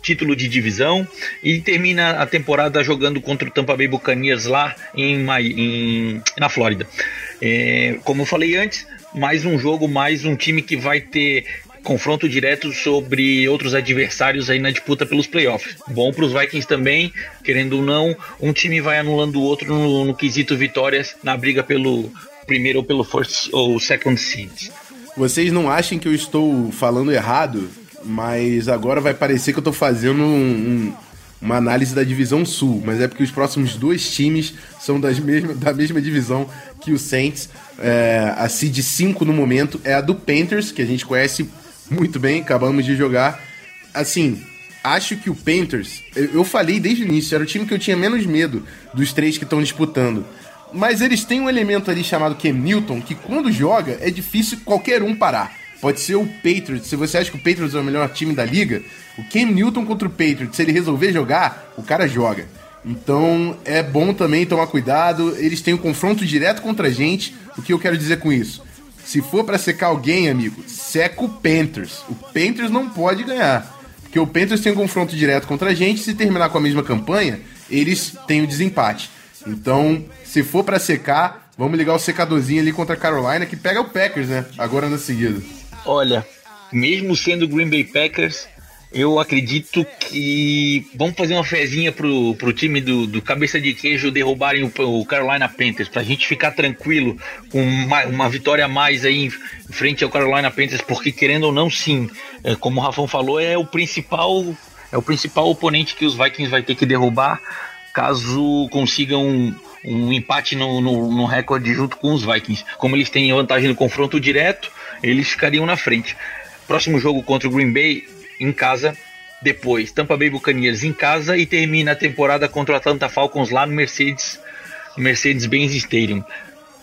título de divisão e termina a temporada jogando contra o Tampa Bay Buccaneers lá em, em na Flórida. É, como eu falei antes, mais um jogo, mais um time que vai ter confronto direto sobre outros adversários aí na disputa pelos playoffs. Bom para os Vikings também, querendo ou não, um time vai anulando o outro no, no quesito vitórias na briga pelo primeiro ou pelo first ou second seed. Vocês não achem que eu estou falando errado, mas agora vai parecer que eu estou fazendo um, um, uma análise da divisão sul, mas é porque os próximos dois times são das mesma, da mesma divisão que o Saints. É, a seed 5 no momento é a do Panthers, que a gente conhece muito bem, acabamos de jogar. Assim, acho que o Panthers, eu, eu falei desde o início, era o time que eu tinha menos medo dos três que estão disputando. Mas eles têm um elemento ali chamado Cam Newton, que quando joga é difícil qualquer um parar. Pode ser o Patriots. Se você acha que o Patriots é o melhor time da liga, o Cam Newton contra o Patriots, se ele resolver jogar, o cara joga. Então é bom também tomar cuidado. Eles têm um confronto direto contra a gente. O que eu quero dizer com isso? Se for para secar alguém, amigo, seca o Panthers. O Panthers não pode ganhar. Porque o Panthers tem um confronto direto contra a gente. Se terminar com a mesma campanha, eles têm o desempate. Então, se for para secar, vamos ligar o secadorzinho ali contra a Carolina, que pega o Packers, né? Agora na seguida. Olha, mesmo sendo Green Bay Packers, eu acredito que vamos fazer uma fezinha pro, pro time do, do cabeça de queijo derrubarem o, o Carolina Panthers, pra gente ficar tranquilo com uma, uma vitória a mais aí em, frente ao Carolina Panthers, porque querendo ou não, sim, é, como o Rafão falou, é o principal é o principal oponente que os Vikings vai ter que derrubar caso consigam um, um empate no, no, no recorde junto com os Vikings. Como eles têm vantagem no confronto direto, eles ficariam na frente. Próximo jogo contra o Green Bay em casa, depois Tampa Bay Buccaneers em casa e termina a temporada contra o Atlanta Falcons lá no Mercedes Mercedes-Benz Stadium.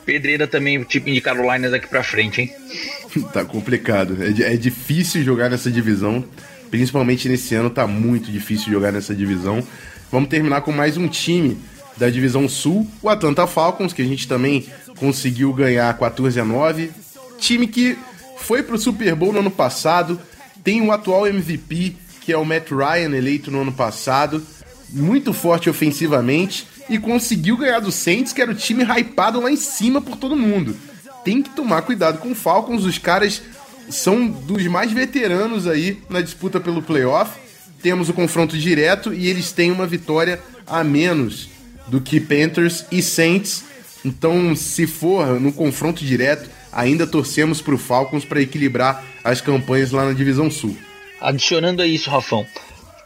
Pedreira também o time de Carolina daqui para frente, hein? [laughs] tá complicado. É, é, difícil jogar nessa divisão. Principalmente nesse ano, tá muito difícil jogar nessa divisão. Vamos terminar com mais um time da divisão sul, o Atlanta Falcons, que a gente também conseguiu ganhar 14 a 9. Time que foi pro Super Bowl no ano passado, tem o atual MVP, que é o Matt Ryan, eleito no ano passado, muito forte ofensivamente e conseguiu ganhar do Saints, que era o time hypado lá em cima por todo mundo. Tem que tomar cuidado com o Falcons, os caras são dos mais veteranos aí na disputa pelo playoff. Temos o confronto direto e eles têm uma vitória a menos do que Panthers e Saints. Então, se for no confronto direto, ainda torcemos para o Falcons para equilibrar as campanhas lá na divisão sul. Adicionando a isso, Rafão,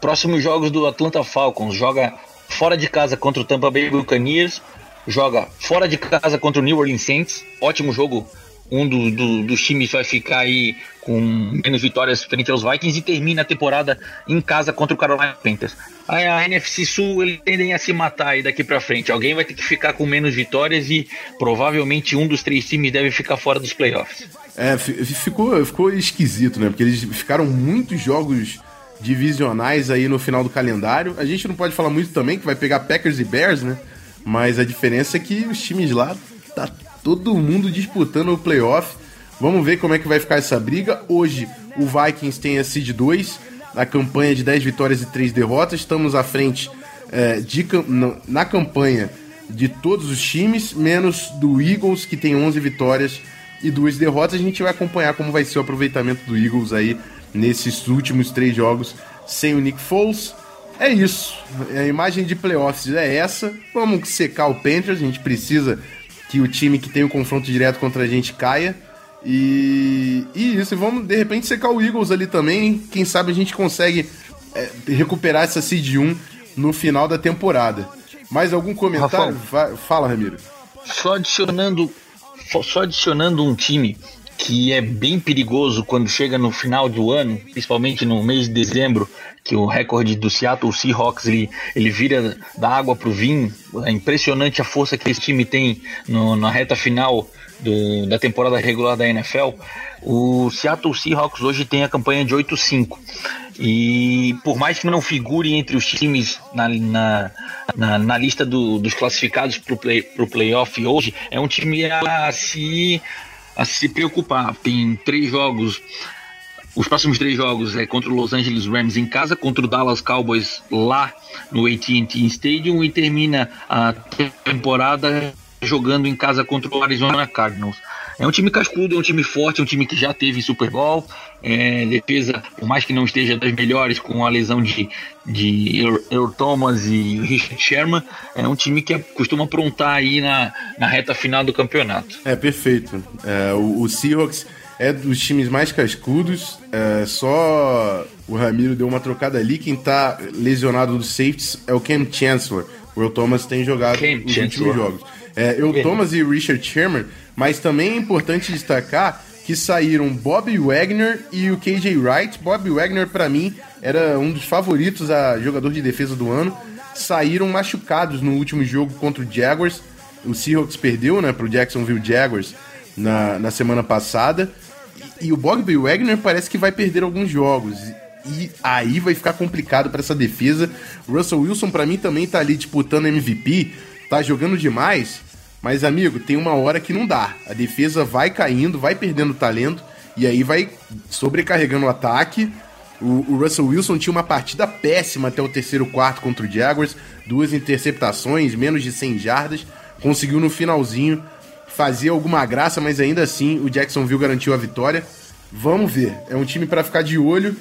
próximos jogos do Atlanta Falcons. Joga fora de casa contra o Tampa Bay Buccaneers, joga fora de casa contra o New Orleans Saints, ótimo jogo um do, do, dos times vai ficar aí com menos vitórias frente aos Vikings e termina a temporada em casa contra o Carolina Panthers. Aí a NFC Sul eles tendem a se matar aí daqui para frente. Alguém vai ter que ficar com menos vitórias e provavelmente um dos três times deve ficar fora dos playoffs. É, ficou, ficou esquisito, né? Porque eles ficaram muitos jogos divisionais aí no final do calendário. A gente não pode falar muito também que vai pegar Packers e Bears, né? Mas a diferença é que os times lá tá todo mundo disputando o playoff. Vamos ver como é que vai ficar essa briga. Hoje o Vikings tem a seed 2, a campanha de 10 vitórias e 3 derrotas. Estamos à frente é, de, na campanha de todos os times, menos do Eagles, que tem 11 vitórias e 2 derrotas. A gente vai acompanhar como vai ser o aproveitamento do Eagles aí nesses últimos três jogos sem o Nick Foles. É isso. A imagem de playoffs é essa. Vamos secar o Panthers. A gente precisa que o time que tem o confronto direto contra a gente caia. E, e isso, e vamos de repente secar o Eagles ali também. Quem sabe a gente consegue é, recuperar essa Seed 1 no final da temporada. Mais algum comentário? Vai, fala, Ramiro. Só adicionando, só adicionando um time que é bem perigoso quando chega no final do ano, principalmente no mês de dezembro, que o recorde do Seattle Seahawks ele, ele vira da água para o vinho. É impressionante a força que esse time tem no, na reta final do, da temporada regular da NFL. O Seattle Seahawks hoje tem a campanha de 8-5. E por mais que não figure entre os times na, na, na, na lista do, dos classificados para o play, playoff hoje, é um time a se a se preocupar. Tem três jogos. Os próximos três jogos é contra o Los Angeles Rams em casa, contra o Dallas Cowboys lá no AT&T Stadium e termina a temporada jogando em casa contra o Arizona Cardinals. É um time cascudo, é um time forte, é um time que já teve Super Bowl. É, defesa, por mais que não esteja das melhores, com a lesão de, de Earl Thomas e Richard Sherman, é um time que costuma aprontar aí na, na reta final do campeonato. É, perfeito. É, o, o Seahawks é dos times mais cascudos. É, só o Ramiro deu uma trocada ali. Quem tá lesionado dos safeties é o Cam Chancellor. O Earl Thomas tem jogado Cam os últimos jogos. É, Earl Thomas e Richard Sherman mas também é importante destacar que saíram Bob Wagner e o KJ Wright. Bob Wagner, para mim, era um dos favoritos a jogador de defesa do ano. Saíram machucados no último jogo contra o Jaguars. O Seahawks perdeu né, para o Jacksonville Jaguars na, na semana passada. E, e o Bob Wagner parece que vai perder alguns jogos. E aí vai ficar complicado para essa defesa. Russell Wilson, para mim, também tá ali disputando MVP, tá jogando demais. Mas, amigo, tem uma hora que não dá. A defesa vai caindo, vai perdendo talento, e aí vai sobrecarregando o ataque. O, o, Russell Wilson tinha uma partida péssima até o terceiro quarto contra o Jaguars, duas interceptações, menos de 100 jardas. Conseguiu no finalzinho fazer alguma graça, mas ainda assim o Jacksonville garantiu a vitória. Vamos ver, é um time para ficar de olho.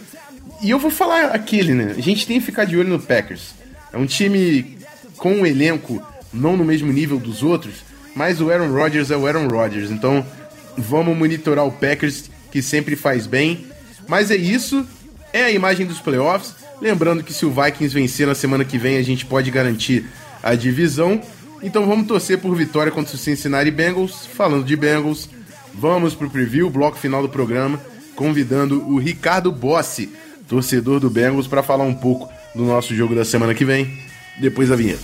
E eu vou falar aquele, né? A gente tem que ficar de olho no Packers. É um time com um elenco não no mesmo nível dos outros, mas o Aaron Rodgers é o Aaron Rodgers. Então vamos monitorar o Packers, que sempre faz bem. Mas é isso, é a imagem dos playoffs. Lembrando que se o Vikings vencer na semana que vem, a gente pode garantir a divisão. Então vamos torcer por vitória contra o Cincinnati Bengals. Falando de Bengals, vamos pro preview, bloco final do programa, convidando o Ricardo Bossi, torcedor do Bengals, para falar um pouco do nosso jogo da semana que vem, depois da vinheta.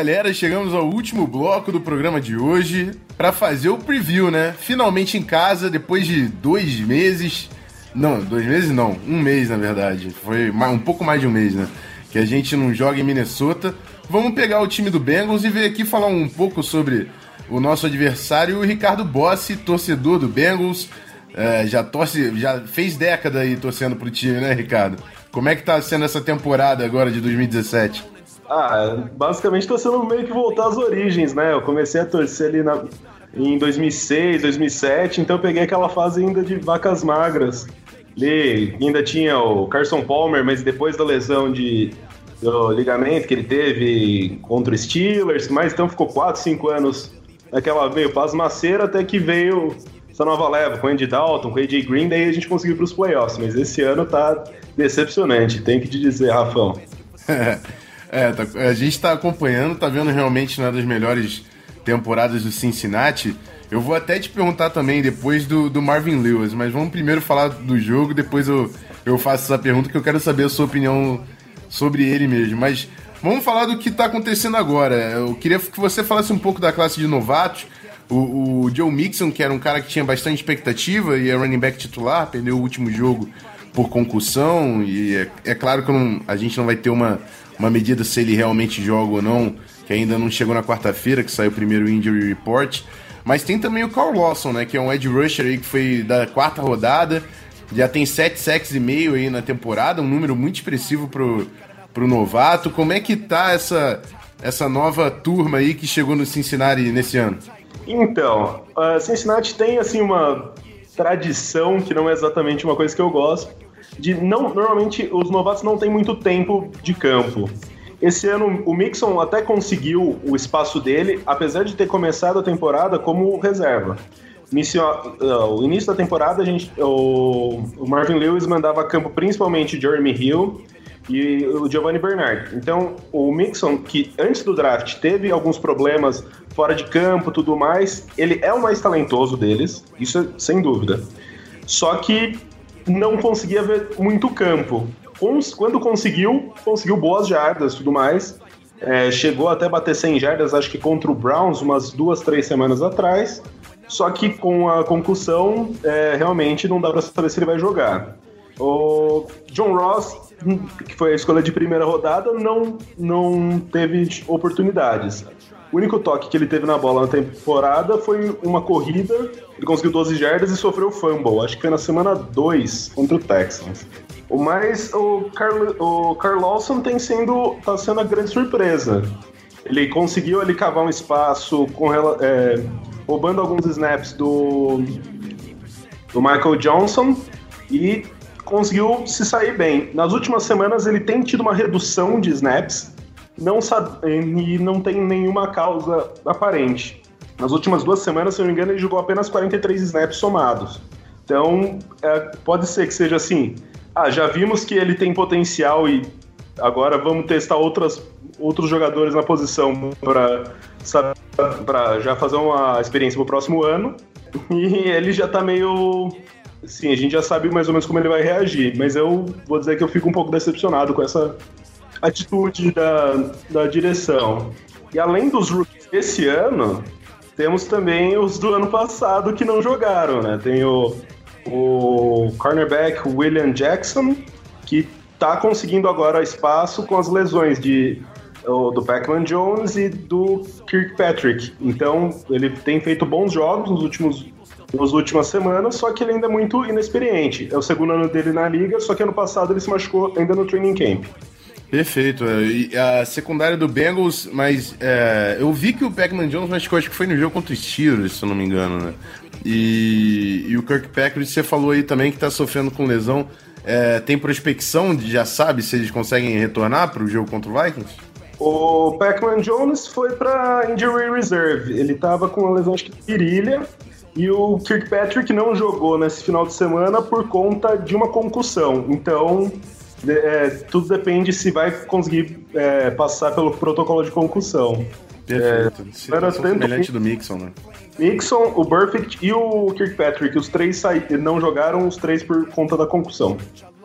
Galera. Chegamos ao último bloco do programa de hoje para fazer o preview, né? Finalmente em casa, depois de dois meses. Não, dois meses não, um mês na verdade. Foi um pouco mais de um mês, né? Que a gente não joga em Minnesota. Vamos pegar o time do Bengals e ver aqui falar um pouco sobre o nosso adversário, o Ricardo Bossi, torcedor do Bengals. É, já torce, já fez década aí torcendo pro time, né, Ricardo? Como é que tá sendo essa temporada agora de 2017? Ah, basicamente tô sendo meio que voltar às origens, né? Eu comecei a torcer ali na, em 2006, 2007, então eu peguei aquela fase ainda de vacas magras. Ali ainda tinha o Carson Palmer, mas depois da lesão de, do ligamento que ele teve contra o Steelers, mas então ficou 4, 5 anos naquela meio pasmaceira até que veio essa nova leva com o Andy Dalton, com o AJ Green, daí a gente conseguiu ir pros playoffs, mas esse ano tá decepcionante, tem que te dizer, Rafão. [laughs] É, tá, a gente está acompanhando, tá vendo realmente uma das melhores temporadas do Cincinnati. Eu vou até te perguntar também depois do, do Marvin Lewis, mas vamos primeiro falar do jogo, depois eu, eu faço essa pergunta que eu quero saber a sua opinião sobre ele mesmo. Mas vamos falar do que está acontecendo agora. Eu queria que você falasse um pouco da classe de novatos. O, o Joe Mixon, que era um cara que tinha bastante expectativa e é running back titular, perdeu o último jogo por concussão. E é, é claro que não, a gente não vai ter uma, uma medida se ele realmente joga ou não, que ainda não chegou na quarta-feira, que saiu o primeiro injury report. Mas tem também o Carl Lawson, né, que é um edge rusher aí que foi da quarta rodada, já tem 7 sacks e meio aí na temporada, um número muito expressivo pro, pro novato. Como é que tá essa, essa nova turma aí que chegou no Cincinnati nesse ano? Então, a Cincinnati tem assim uma tradição que não é exatamente uma coisa que eu gosto, de não normalmente os novatos não têm muito tempo de campo. Esse ano o Mixon até conseguiu o espaço dele, apesar de ter começado a temporada como reserva. Inicio, uh, o início da temporada, a gente, o, o, Marvin Lewis mandava a campo principalmente Jeremy Hill e o Giovanni Bernard. Então, o Mixon, que antes do draft teve alguns problemas fora de campo tudo mais, ele é o mais talentoso deles, isso é, sem dúvida. Só que não conseguia ver muito campo. Quando conseguiu, conseguiu boas jardas tudo mais. É, chegou até bater 100 jardas, acho que contra o Browns, umas duas, três semanas atrás. Só que com a concussão, é, realmente não dá para saber se ele vai jogar. O John Ross, que foi a escolha de primeira rodada, não, não teve oportunidades. O único toque que ele teve na bola na temporada foi uma corrida, ele conseguiu 12 jardas e sofreu fumble, acho que foi na semana 2 contra o Texans. Mas o Carl, o Carl Lawson tem sendo, tá sendo a grande surpresa. Ele conseguiu ali cavar um espaço com, é, roubando alguns snaps do, do Michael Johnson e conseguiu se sair bem. Nas últimas semanas ele tem tido uma redução de snaps, não sabe, e não tem nenhuma causa aparente. Nas últimas duas semanas, se eu não me engano, ele jogou apenas 43 snaps somados. Então, é, pode ser que seja assim. Ah, já vimos que ele tem potencial e agora vamos testar outras, outros jogadores na posição para já fazer uma experiência para o próximo ano. [laughs] E ele já está meio. Sim, a gente já sabe mais ou menos como ele vai reagir, mas eu vou dizer que eu fico um pouco decepcionado com essa atitude da, da direção. E além dos rookies desse ano, temos também os do ano passado que não jogaram, né? Tem o, o cornerback William Jackson, que tá conseguindo agora espaço com as lesões de do Pac-Man Jones e do Kirkpatrick. Então, ele tem feito bons jogos nos últimos nas últimas semanas, só que ele ainda é muito inexperiente. É o segundo ano dele na liga, só que ano passado ele se machucou ainda no training camp. Perfeito. É, e a secundária do Bengals, mas é, eu vi que o Pac-Man Jones machucou, acho que foi no jogo contra os Steelers, se eu não me engano, né? E, e o Kirkpatrick, você falou aí também que tá sofrendo com lesão. É, tem prospecção, já sabe se eles conseguem retornar para o jogo contra o Vikings? O Pac-Man Jones foi para Injury Reserve. Ele tava com uma lesão de virilha e o Kirkpatrick não jogou nesse final de semana por conta de uma concussão. Então, é, tudo depende se vai conseguir é, passar pelo protocolo de concussão. Perfeito. É, era tanto do Mixon, né? Mixon, o Burfict e o Kirkpatrick, os três não jogaram, os três por conta da concussão.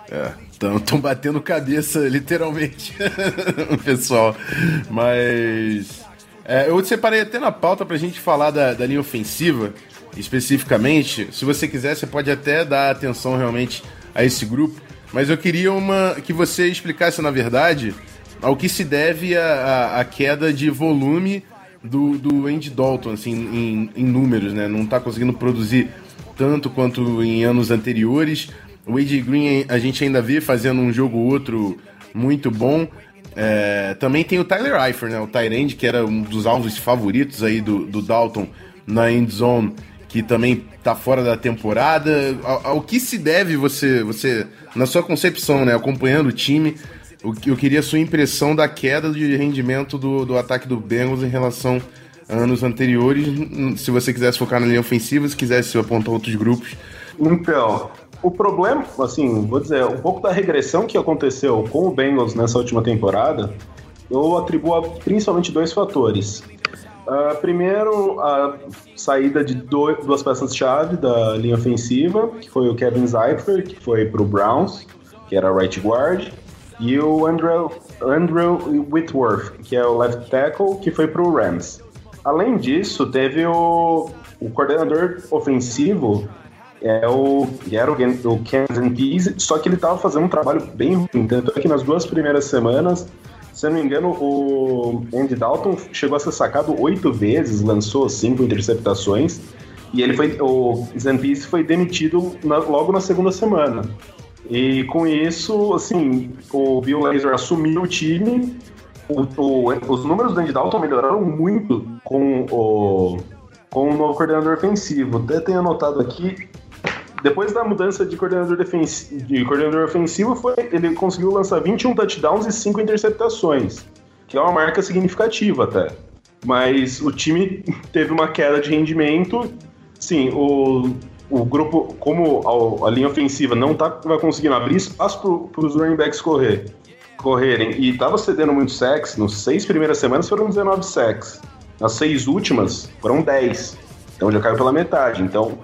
É, estão batendo cabeça, literalmente, [laughs] pessoal. Mas. É, eu separei até na pauta pra gente falar da, da linha ofensiva, especificamente. Se você quiser, você pode até dar atenção realmente a esse grupo. Mas eu queria uma que você explicasse, na verdade, ao que se deve a, a, a queda de volume do, do Andy Dalton, assim, em, em números, né? Não tá conseguindo produzir tanto quanto em anos anteriores. O AJ Green a gente ainda vê fazendo um jogo ou outro muito bom. É, também tem o Tyler Eifert, né? O Tyrande, que era um dos alvos favoritos aí do, do Dalton na end zone, que também tá fora da temporada. Ao, ao, que se deve você, você, na sua concepção, né? Acompanhando o time, eu queria a sua impressão da queda de rendimento do, do ataque do Bengals em relação a anos anteriores. Se você quisesse focar na linha ofensiva, se quisesse apontar outros grupos. Então, o problema, assim, vou dizer, um pouco da regressão que aconteceu com o Bengals nessa última temporada, eu atribuo a principalmente dois fatores. Uh, primeiro, a saída de dois, duas peças-chave da linha ofensiva, que foi o Kevin Zeitler, que foi para o Browns, que era right guard, e o Andrew, Andrew Whitworth, que é o left tackle, que foi para o Rams. Além disso, teve o, o coordenador ofensivo é o, era o, o Kansas Pease, só que ele estava fazendo um trabalho bem ruim, tanto é que nas duas primeiras semanas, se eu não me engano, o Andy Dalton chegou a ser sacado oito vezes, lançou cinco interceptações, e ele foi, o Pease foi demitido na, logo na segunda semana. E com isso, assim, o Bill Lazor assumiu o time, o, o, os números do Andy Dalton melhoraram muito com o, com o novo coordenador ofensivo. Até tenho anotado aqui, depois da mudança de coordenador, defensivo, de coordenador ofensivo, foi, ele conseguiu lançar 21 touchdowns e 5 interceptações, que é uma marca significativa até. Mas o time [laughs] teve uma queda de rendimento. Sim, o, o grupo, como a, a linha ofensiva não tá, vai conseguindo abrir espaço para os running backs correr, correrem e estava cedendo muito sacks, nas seis primeiras semanas foram 19 sacks. Nas seis últimas foram 10. Então já caiu pela metade. Então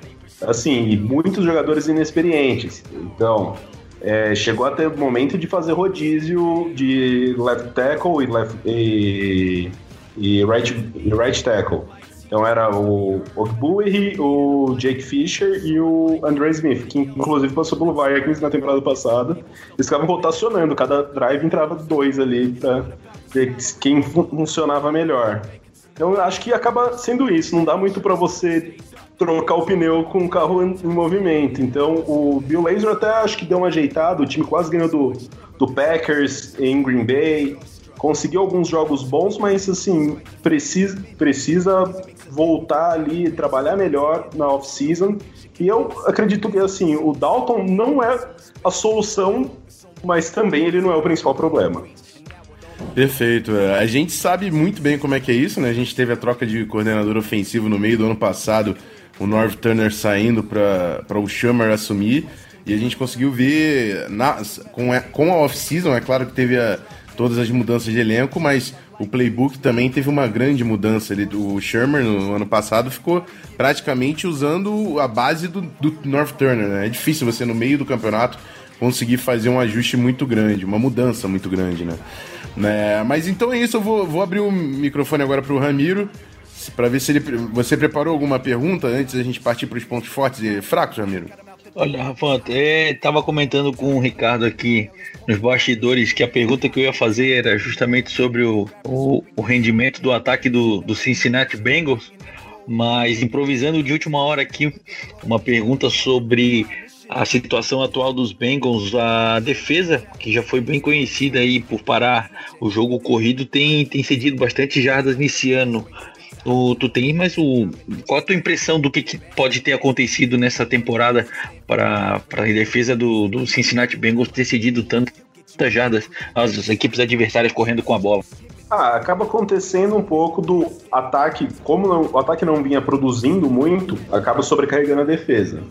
assim, e muitos jogadores inexperientes. Então, é, chegou até o momento de fazer rodízio de left tackle e, left, e, e, right, e right tackle. Então era o Ogbuehi, o Jake Fisher e o Andre Smith, que inclusive passou pelo Vikings na temporada passada. Eles ficavam rotacionando, cada drive entrava dois ali para ver quem funcionava melhor. Então eu acho que acaba sendo isso, não dá muito para você trocar o pneu com o carro em, movimento. Então o Bill Lazor até acho que deu uma ajeitada, o time quase ganhou do, do Packers em Green Bay, conseguiu alguns jogos bons, mas assim, precisa, precisa voltar ali, trabalhar melhor na off-season. E eu acredito que assim, o Dalton não é a solução, mas também ele não é o principal problema. Perfeito. É, a gente sabe muito bem como é que é isso, né? A gente teve a troca de coordenador ofensivo no meio do ano passado o Norv Turner saindo para o Schumer assumir. E a gente conseguiu ver na, com, a, com a off-season, é claro que teve a, todas as mudanças de elenco, mas o playbook também teve uma grande mudança. Ele, o Shermer, no ano passado, ficou praticamente usando a base do, do North Turner. Né? É difícil você, no meio do campeonato, conseguir fazer um ajuste muito grande, uma mudança muito grande. Né? né? Mas então é isso, eu vou, vou abrir o microfone agora para o Ramiro para ver se ele. Você preparou alguma pergunta antes da gente partir para os pontos fortes e fracos, Ramiro? Olha, Rafa, estava comentando com o Ricardo aqui nos bastidores que a pergunta que eu ia fazer era justamente sobre o, o, o rendimento do ataque do, do Cincinnati Bengals, mas improvisando de última hora aqui uma pergunta sobre a situação atual dos Bengals, a defesa, que já foi bem conhecida aí por parar o jogo corrido, tem, tem cedido bastante jardas nesse ano. Tu, tu tem, mas o, qual a tua impressão do que, que pode ter acontecido nessa temporada para a defesa do, do Cincinnati Bengals ter cedido tantas jardas as equipes adversárias correndo com a bola? Ah, acaba acontecendo um pouco do ataque, como não, o ataque não vinha produzindo muito, acaba sobrecarregando a defesa.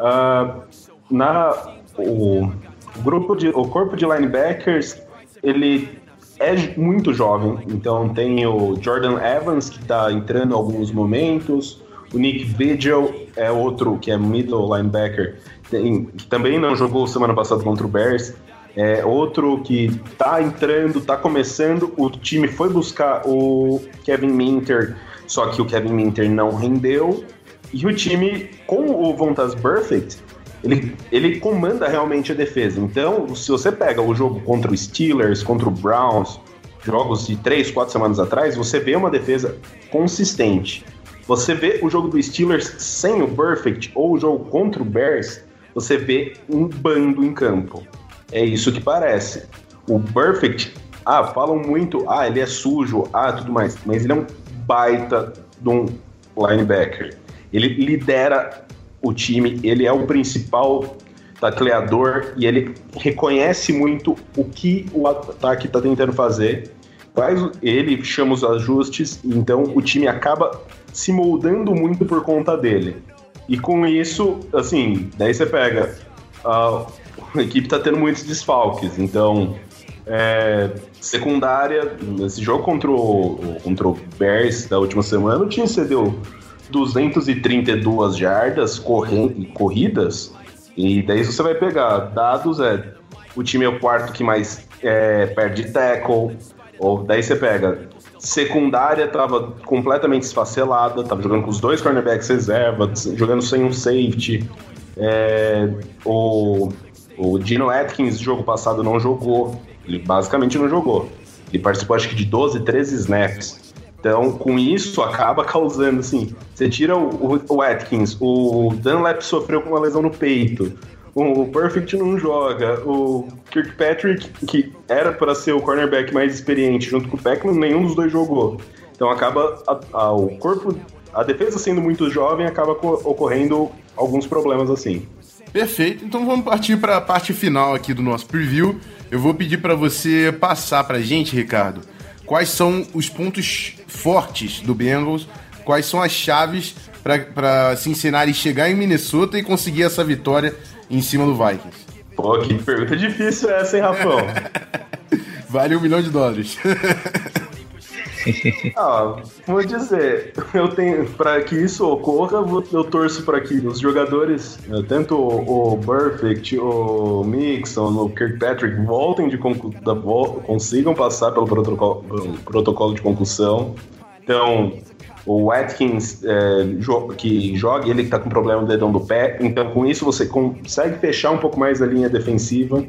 Uh, na, o, o, grupo de, o corpo de linebackers, ele é muito jovem, então tem o Jordan Evans, que está entrando em alguns momentos, O Nick Vigil é outro que é middle linebacker, tem, que também não jogou semana passada contra o Bears. É outro que tá entrando, tá começando. O time foi buscar o Kevin Minter, só que o Kevin Minter não rendeu. E o time, com o Vontas Perfect, ele, ele comanda realmente a defesa. Então, se você pega o jogo contra o Steelers, contra o Browns, jogos de três, quatro semanas atrás, você vê uma defesa consistente. Você vê o jogo do Steelers sem o Perfect ou o jogo contra o Bears, você vê um bando em campo. É isso que parece. O Perfect, ah, falam muito, ah, ele é sujo, ah, tudo mais, mas ele é um baita de um linebacker. Ele lidera o time, ele é o principal tacleador e ele reconhece muito o que o ataque está tentando fazer. Faz, ele chama os ajustes, então o time acaba se moldando muito por conta dele. E com isso, assim, daí você pega. A, a equipe tá tendo muitos desfalques, então. É, secundária, nesse jogo contra o, contra o Bears da última semana, o time cedeu 232 jardas correndo, corridas, e daí você vai pegar dados, é, o time é o quarto que mais é, perde tackle, ou daí você pega secundária tava completamente esfacelada, tava jogando com os dois cornerbacks reserva, jogando sem um safety. É, o, o Dino Atkins, jogo passado, não jogou. Ele basicamente não jogou. Ele participou, acho que, de 12, 13 snaps. Então, com isso, acaba causando, assim, você tira o, o, Atkins, o Dunlap sofreu com uma lesão no peito, o Perfect não joga, o Kirkpatrick, que era para ser o cornerback mais experiente junto com o Peckman, nenhum dos dois jogou. Então acaba a, a, o corpo, a defesa sendo muito jovem, acaba ocorrendo alguns problemas assim. Perfeito, então vamos partir para a parte final aqui do nosso preview. Eu vou pedir para você passar para gente, Ricardo, quais são os pontos fortes do Bengals, quais são as chaves para Cincinnati chegar em Minnesota e conseguir essa vitória em cima do Vikings. Pô, que pergunta difícil essa, hein, Rafão? [laughs] vale um milhão de dólares. [laughs] [laughs] ah, vou dizer, eu tenho para que isso ocorra, eu torço para que os jogadores, tanto o, o Perfect, o Mixon, o Kirkpatrick voltem de da, consigam passar pelo protocolo, protocolo de concussão. Então, o Atkins é, que joga, ele que tá com problema no dedão do pé, então com isso você consegue fechar um pouco mais a linha defensiva,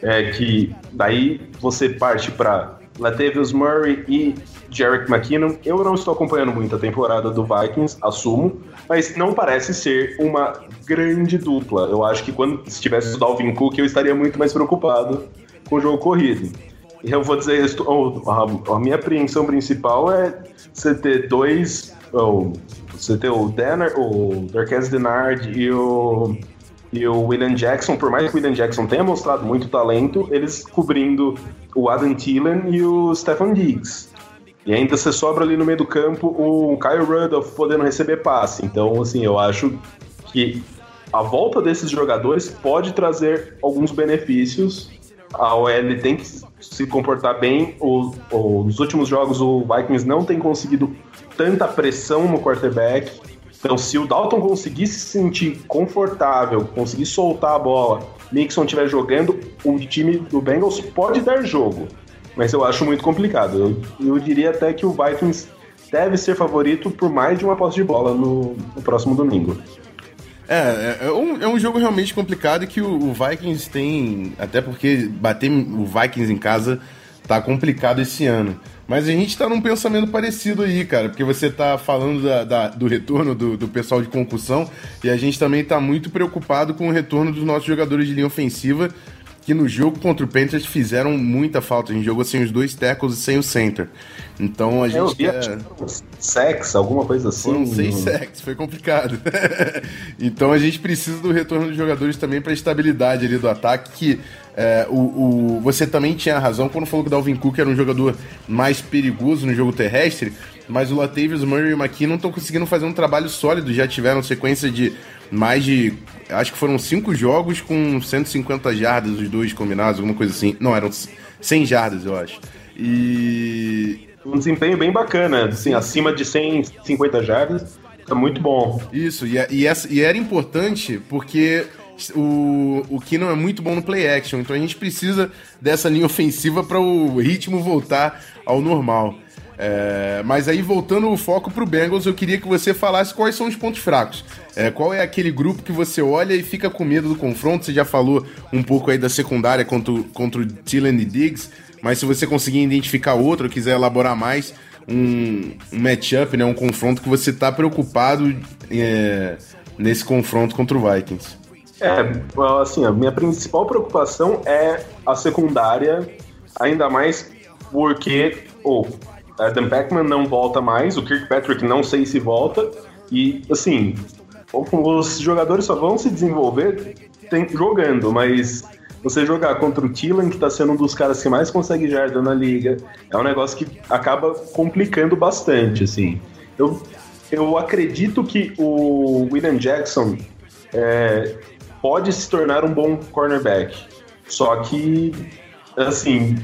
é, que daí você parte para Latavius Murray e Jarek McKinnon. Eu não estou acompanhando muito a temporada do Vikings, assumo, mas não parece ser uma grande dupla. Eu acho que quando estivesse o Dalvin Cook, eu estaria muito mais preocupado com o jogo corrido. Eu vou dizer, a minha apreensão principal é você ter dois. você ter o Danner, o Darquez Denard e o, e o William Jackson, por mais que o William Jackson tenha mostrado muito talento, eles cobrindo o Adam Thielen e o Stefan Diggs. E ainda você sobra ali no meio do campo o Kyle Rudolph podendo receber passe. Então, assim, eu acho que a volta desses jogadores pode trazer alguns benefícios. A OL tem que se comportar bem. O, o, nos últimos jogos, o Vikings não tem conseguido tanta pressão no quarterback. Então, se o Dalton conseguir se sentir confortável, conseguir soltar a bola, Nixon estiver jogando, o time do Bengals pode dar jogo. Mas eu acho muito complicado. Eu, eu diria até que o Vikings deve ser favorito por mais de uma posse de bola no, no próximo domingo. É, é, é um, é um jogo realmente complicado que o, o, Vikings tem. Até porque bater o Vikings em casa tá complicado esse ano. Mas a gente tá num pensamento parecido aí, cara, porque você tá falando da, da, do retorno do, do, pessoal de concussão e a gente também tá muito preocupado com o retorno dos nossos jogadores de linha ofensiva, que no jogo contra o Panthers fizeram muita falta. A gente jogou sem os dois tackles e sem o center. Então a gente. Eu quer... Sex, alguma coisa assim. Foram seis sex, foi complicado. [laughs] então a gente precisa do retorno dos jogadores também para estabilidade ali do ataque. Que é, o, o, você também tinha razão quando falou que o Dalvin Cook era um jogador mais perigoso no jogo terrestre, mas o Latavius Murray e o McKee não estão conseguindo fazer um trabalho sólido. Já tiveram sequência de mais de. Acho que foram cinco jogos com 150 jardas, os dois combinados, alguma coisa assim. Não, eram 100 jardas, eu acho. E. Um desempenho bem bacana, assim, acima de 150 jardas. É muito bom. Isso, e, e, essa, e era importante porque o, o Keenum é muito bom no play action, então a gente precisa dessa linha ofensiva para o ritmo voltar ao normal. É, mas aí, voltando o foco pro Bengals, eu queria que você falasse quais são os pontos fracos. É, qual é aquele grupo que você olha e fica com medo do confronto? Você já falou um pouco aí da secundária contra, o- contra o Tillen e Diggs, mas se você conseguir identificar outro, ou quiser elaborar mais, um, um matchup, né, um confronto que você tá preocupado é, nesse confronto contra o Vikings. É, assim, a minha principal preocupação é a secundária, ainda mais porque o Adam Beckman não volta mais, o Kirkpatrick não sei se volta, e assim, os jogadores só vão se desenvolver tem- jogando, mas você jogar contra o Tillan, que tá sendo um dos caras que mais consegue jarda na liga, é um negócio que acaba complicando bastante, assim. Eu, eu acredito que o William Jackson é, pode se tornar um bom cornerback. Só que, assim,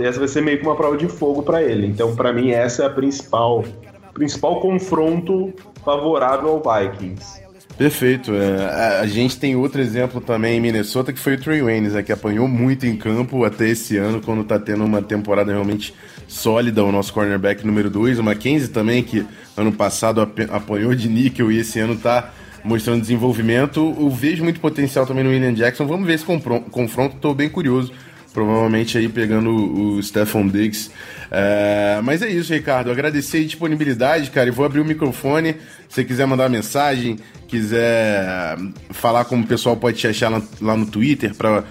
essa vai ser meio que uma prova de fogo para ele. Então, para mim, essa é a principal, principal confronto favorável ao Vikings. Perfeito. É, a, gente tem outro exemplo também em Minnesota, que foi o Trey Waynes, né, que apanhou muito em campo até esse ano, quando tá tendo uma temporada realmente sólida, o nosso cornerback número 2. O Mackenzie também, que ano passado ap- apanhou de níquel e esse ano tá mostrando desenvolvimento. Eu vejo muito potencial também no William Jackson. Vamos ver esse confronto, tô bem curioso. Provavelmente aí pegando o, o Stephon Diggs. É, mas é isso, Ricardo. Agradecer a disponibilidade, cara. E vou abrir o microfone. Se você quiser mandar mensagem, quiser falar como o pessoal pode te achar lá, lá no Twitter para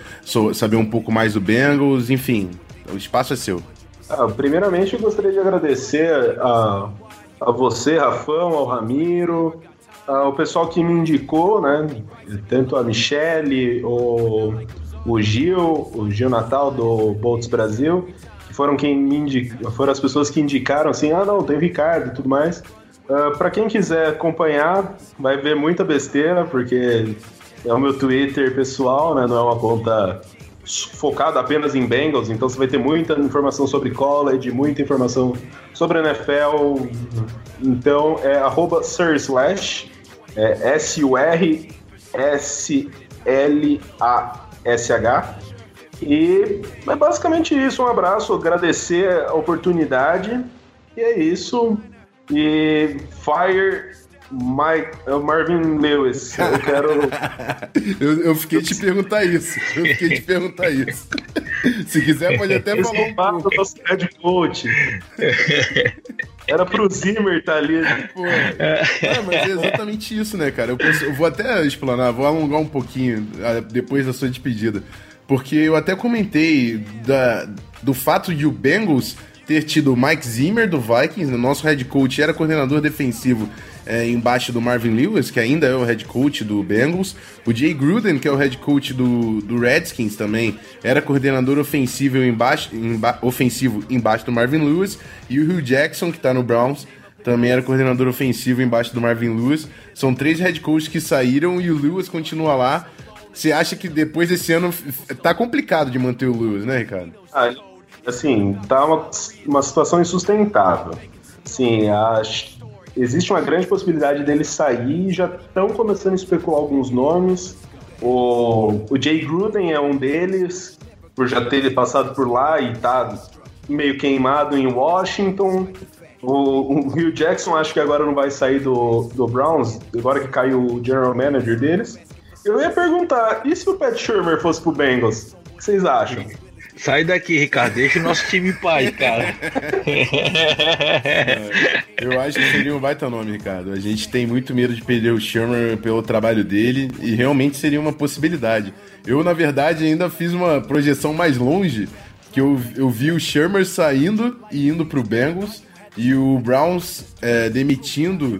saber um pouco mais do Bengals, enfim, o espaço é seu. Ah, primeiramente, eu gostaria de agradecer a, a você, Rafão, ao Ramiro, ao pessoal que me indicou, né? Tanto a Michele, o, o Gil, o Gil Natal do Boltz Brasil, que foram quem me indica, foram as pessoas que indicaram assim, ah não, tem o Ricardo e tudo mais. para quem quiser acompanhar, vai ver muita besteira, porque é o meu Twitter pessoal, né? Não é uma conta focada apenas em Bengals, então você vai ter muita informação sobre college, muita informação sobre NFL. Então é arroba Slash, é S-U-R-S-L-A-S-H. E é basicamente isso. Um abraço, agradecer a oportunidade. E é isso. E Fire Mike, o Marvin Lewis. Eu quero. [laughs] eu, eu fiquei te perguntar isso. Eu fiquei te perguntar isso. Se quiser, pode até falar um pouco. nosso head coach. [laughs] Era pro Zimmer tá ali. [laughs] Pô, é, mas é exatamente isso, né, cara? Eu, penso, eu, vou até explanar, vou alongar um pouquinho depois da sua despedida. Porque eu até comentei da, do fato de o Bengals ter tido o Mike Zimmer do Vikings, o nosso head coach era coordenador defensivo é, embaixo do Marvin Lewis, que ainda é o head coach do Bengals. O Jay Gruden, que é o head coach do, do Redskins também, era coordenador ofensivo embaixo, emba, ofensivo embaixo do Marvin Lewis. E o Hugh Jackson, que está no Browns, também era coordenador ofensivo embaixo do Marvin Lewis. São três head coaches que saíram e o Lewis continua lá. Você acha que depois desse ano tá complicado de manter o Lewis, né, Ricardo? Ah, assim, tá uma, uma situação insustentável. Sim, existe uma grande possibilidade dele sair. Já estão começando a especular alguns nomes. O, o Jay Gruden é um deles, por já ter passado por lá e tá meio queimado em Washington. O, o Hugh Jackson acho que agora não vai sair do, do Browns, agora que caiu o general manager deles. Eu ia perguntar, e se o Pat Shermer fosse pro Bengals? O que vocês acham? Sai daqui, Ricardo. Deixa o nosso time em paz, cara. Eu acho que seria um baita nome, Ricardo. A gente tem muito medo de perder o Shermer pelo trabalho dele e realmente seria uma possibilidade. Eu, na verdade, ainda fiz uma projeção mais longe, que eu, eu vi o Shermer saindo e indo pro Bengals e o Browns é, demitindo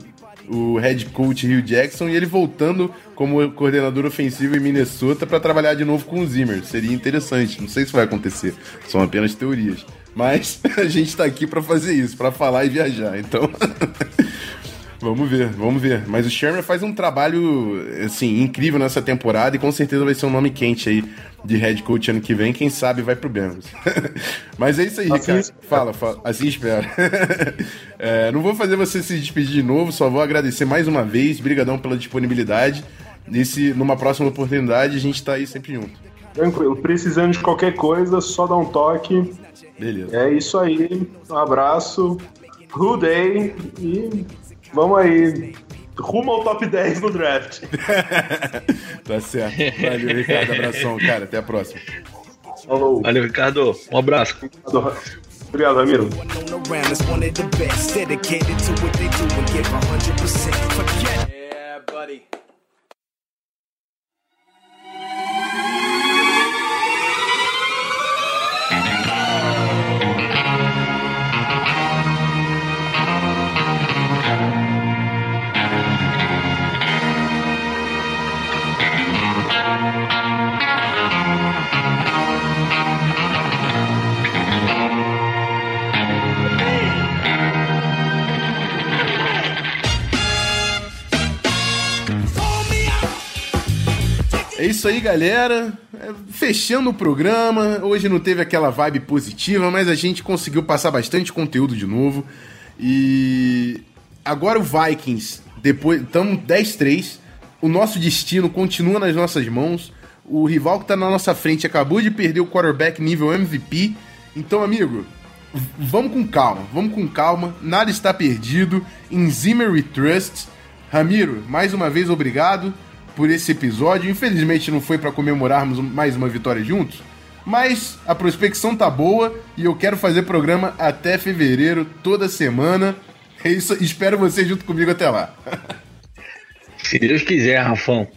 o head coach Hugh Jackson e ele voltando como coordenador ofensivo em Minnesota para trabalhar de novo com o Zimmer. Seria interessante. Não sei se vai acontecer. São apenas teorias. Mas [laughs] a gente está aqui para fazer isso, para falar e viajar. Então. [laughs] Vamos ver, vamos ver. Mas o Sherman faz um trabalho, assim, incrível nessa temporada e com certeza vai ser um nome quente aí de head coach ano que vem. Quem sabe vai pro Bengals. [laughs] Mas é isso aí, Assim Ricardo. espero. Fala, fala. Assim espero. [laughs] É, não vou fazer você se despedir de novo, só vou agradecer mais uma vez. Brigadão pela disponibilidade. Nesse, numa próxima oportunidade, a gente tá aí sempre junto. Tranquilo. Precisando de qualquer coisa, só dá um toque. Beleza. É isso aí. Um abraço. Good day. E vamos aí. Rumo ao top 10 no draft. [laughs] Tá certo. Valeu, Ricardo. Abração, cara. Até a próxima. Falou. Valeu, Ricardo. Um abraço. Obrigado, Ramiro. É isso aí, galera. É, Fechando o programa. Hoje não teve aquela vibe positiva, mas a gente conseguiu passar bastante conteúdo de novo. E agora o Vikings, depois estamos 10-3. O nosso destino continua nas nossas mãos. O rival que tá na nossa frente acabou de perder o quarterback nível MVP. Então, amigo, vamos com calma, vamos com calma. Nada está perdido. Em we trust. Ramiro, mais uma vez obrigado por esse episódio. Infelizmente não foi para comemorarmos mais uma vitória juntos, mas a prospecção tá boa e eu quero fazer programa até fevereiro, toda semana. É isso, espero você junto comigo até lá. Se Deus quiser, Rafão.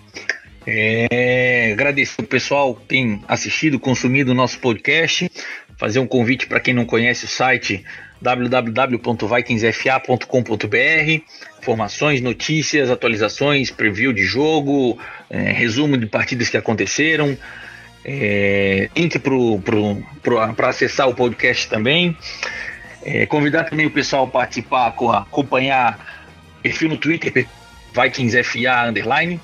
É, agradecer o pessoal que tem assistido, consumido o nosso podcast. Fazer um convite para quem não conhece o site www.vikingsfa.com.br. Informações, notícias, atualizações, preview de jogo, é, resumo de partidas que aconteceram. É, link para acessar o podcast também. É, convidar também o pessoal a participar, co- acompanhar perfil no Twitter, VikingsFA underline.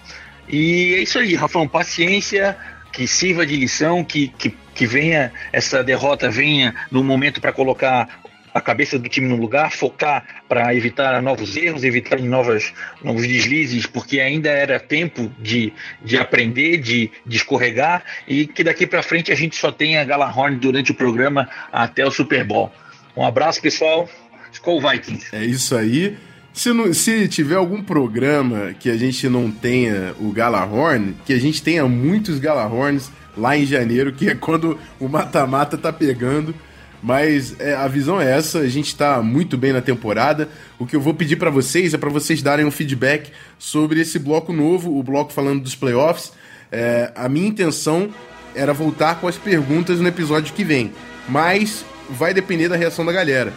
E é isso aí, Rafão, paciência, que sirva de lição, que, que, que venha, essa derrota venha no momento para colocar a cabeça do time no lugar, focar para evitar novos erros, evitar novas, novos deslizes, porque ainda era tempo de, de aprender, de, de escorregar, e que daqui para frente a gente só tenha Galahorn durante o programa até o Super Bowl. Um abraço, pessoal. Skol Vikings. É isso aí. Se, não- se tiver algum programa que a gente não tenha o Galahorn, que a gente tenha muitos Galahorns lá em janeiro, que é quando o mata-mata tá pegando. Mas é, a visão é essa, a gente tá muito bem na temporada. O que eu vou pedir pra vocês é pra vocês darem um feedback sobre esse bloco novo, o bloco falando dos playoffs. É, a minha intenção era voltar com as perguntas no episódio que vem, mas vai depender da reação da galera.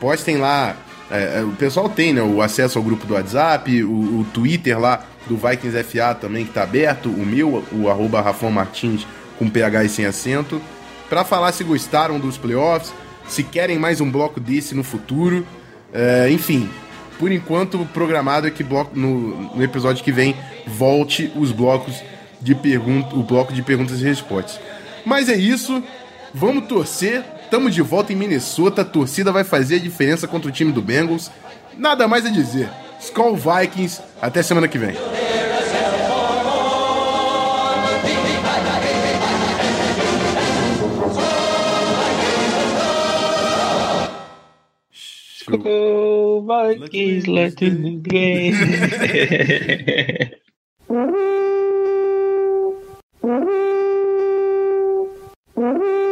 Postem lá é, é, o pessoal tem né, o acesso ao grupo do WhatsApp, o, o Twitter lá do Vikings FA também que tá aberto, o meu, o arroba Martins com PH e sem acento, para falar se gostaram dos playoffs, se querem mais um bloco desse no futuro, é, enfim. Por enquanto, programado é que bloco, no, no episódio que vem volte os blocos de perguntas, o bloco de perguntas e respostas. Mas é isso, vamos torcer. Tamo de volta em Minnesota, a torcida vai fazer a diferença contra o time do Bengals. Nada mais a dizer. Skull Vikings, até semana que vem. Go Vikings, let in the game. Mm-hmm. [laughs] [laughs]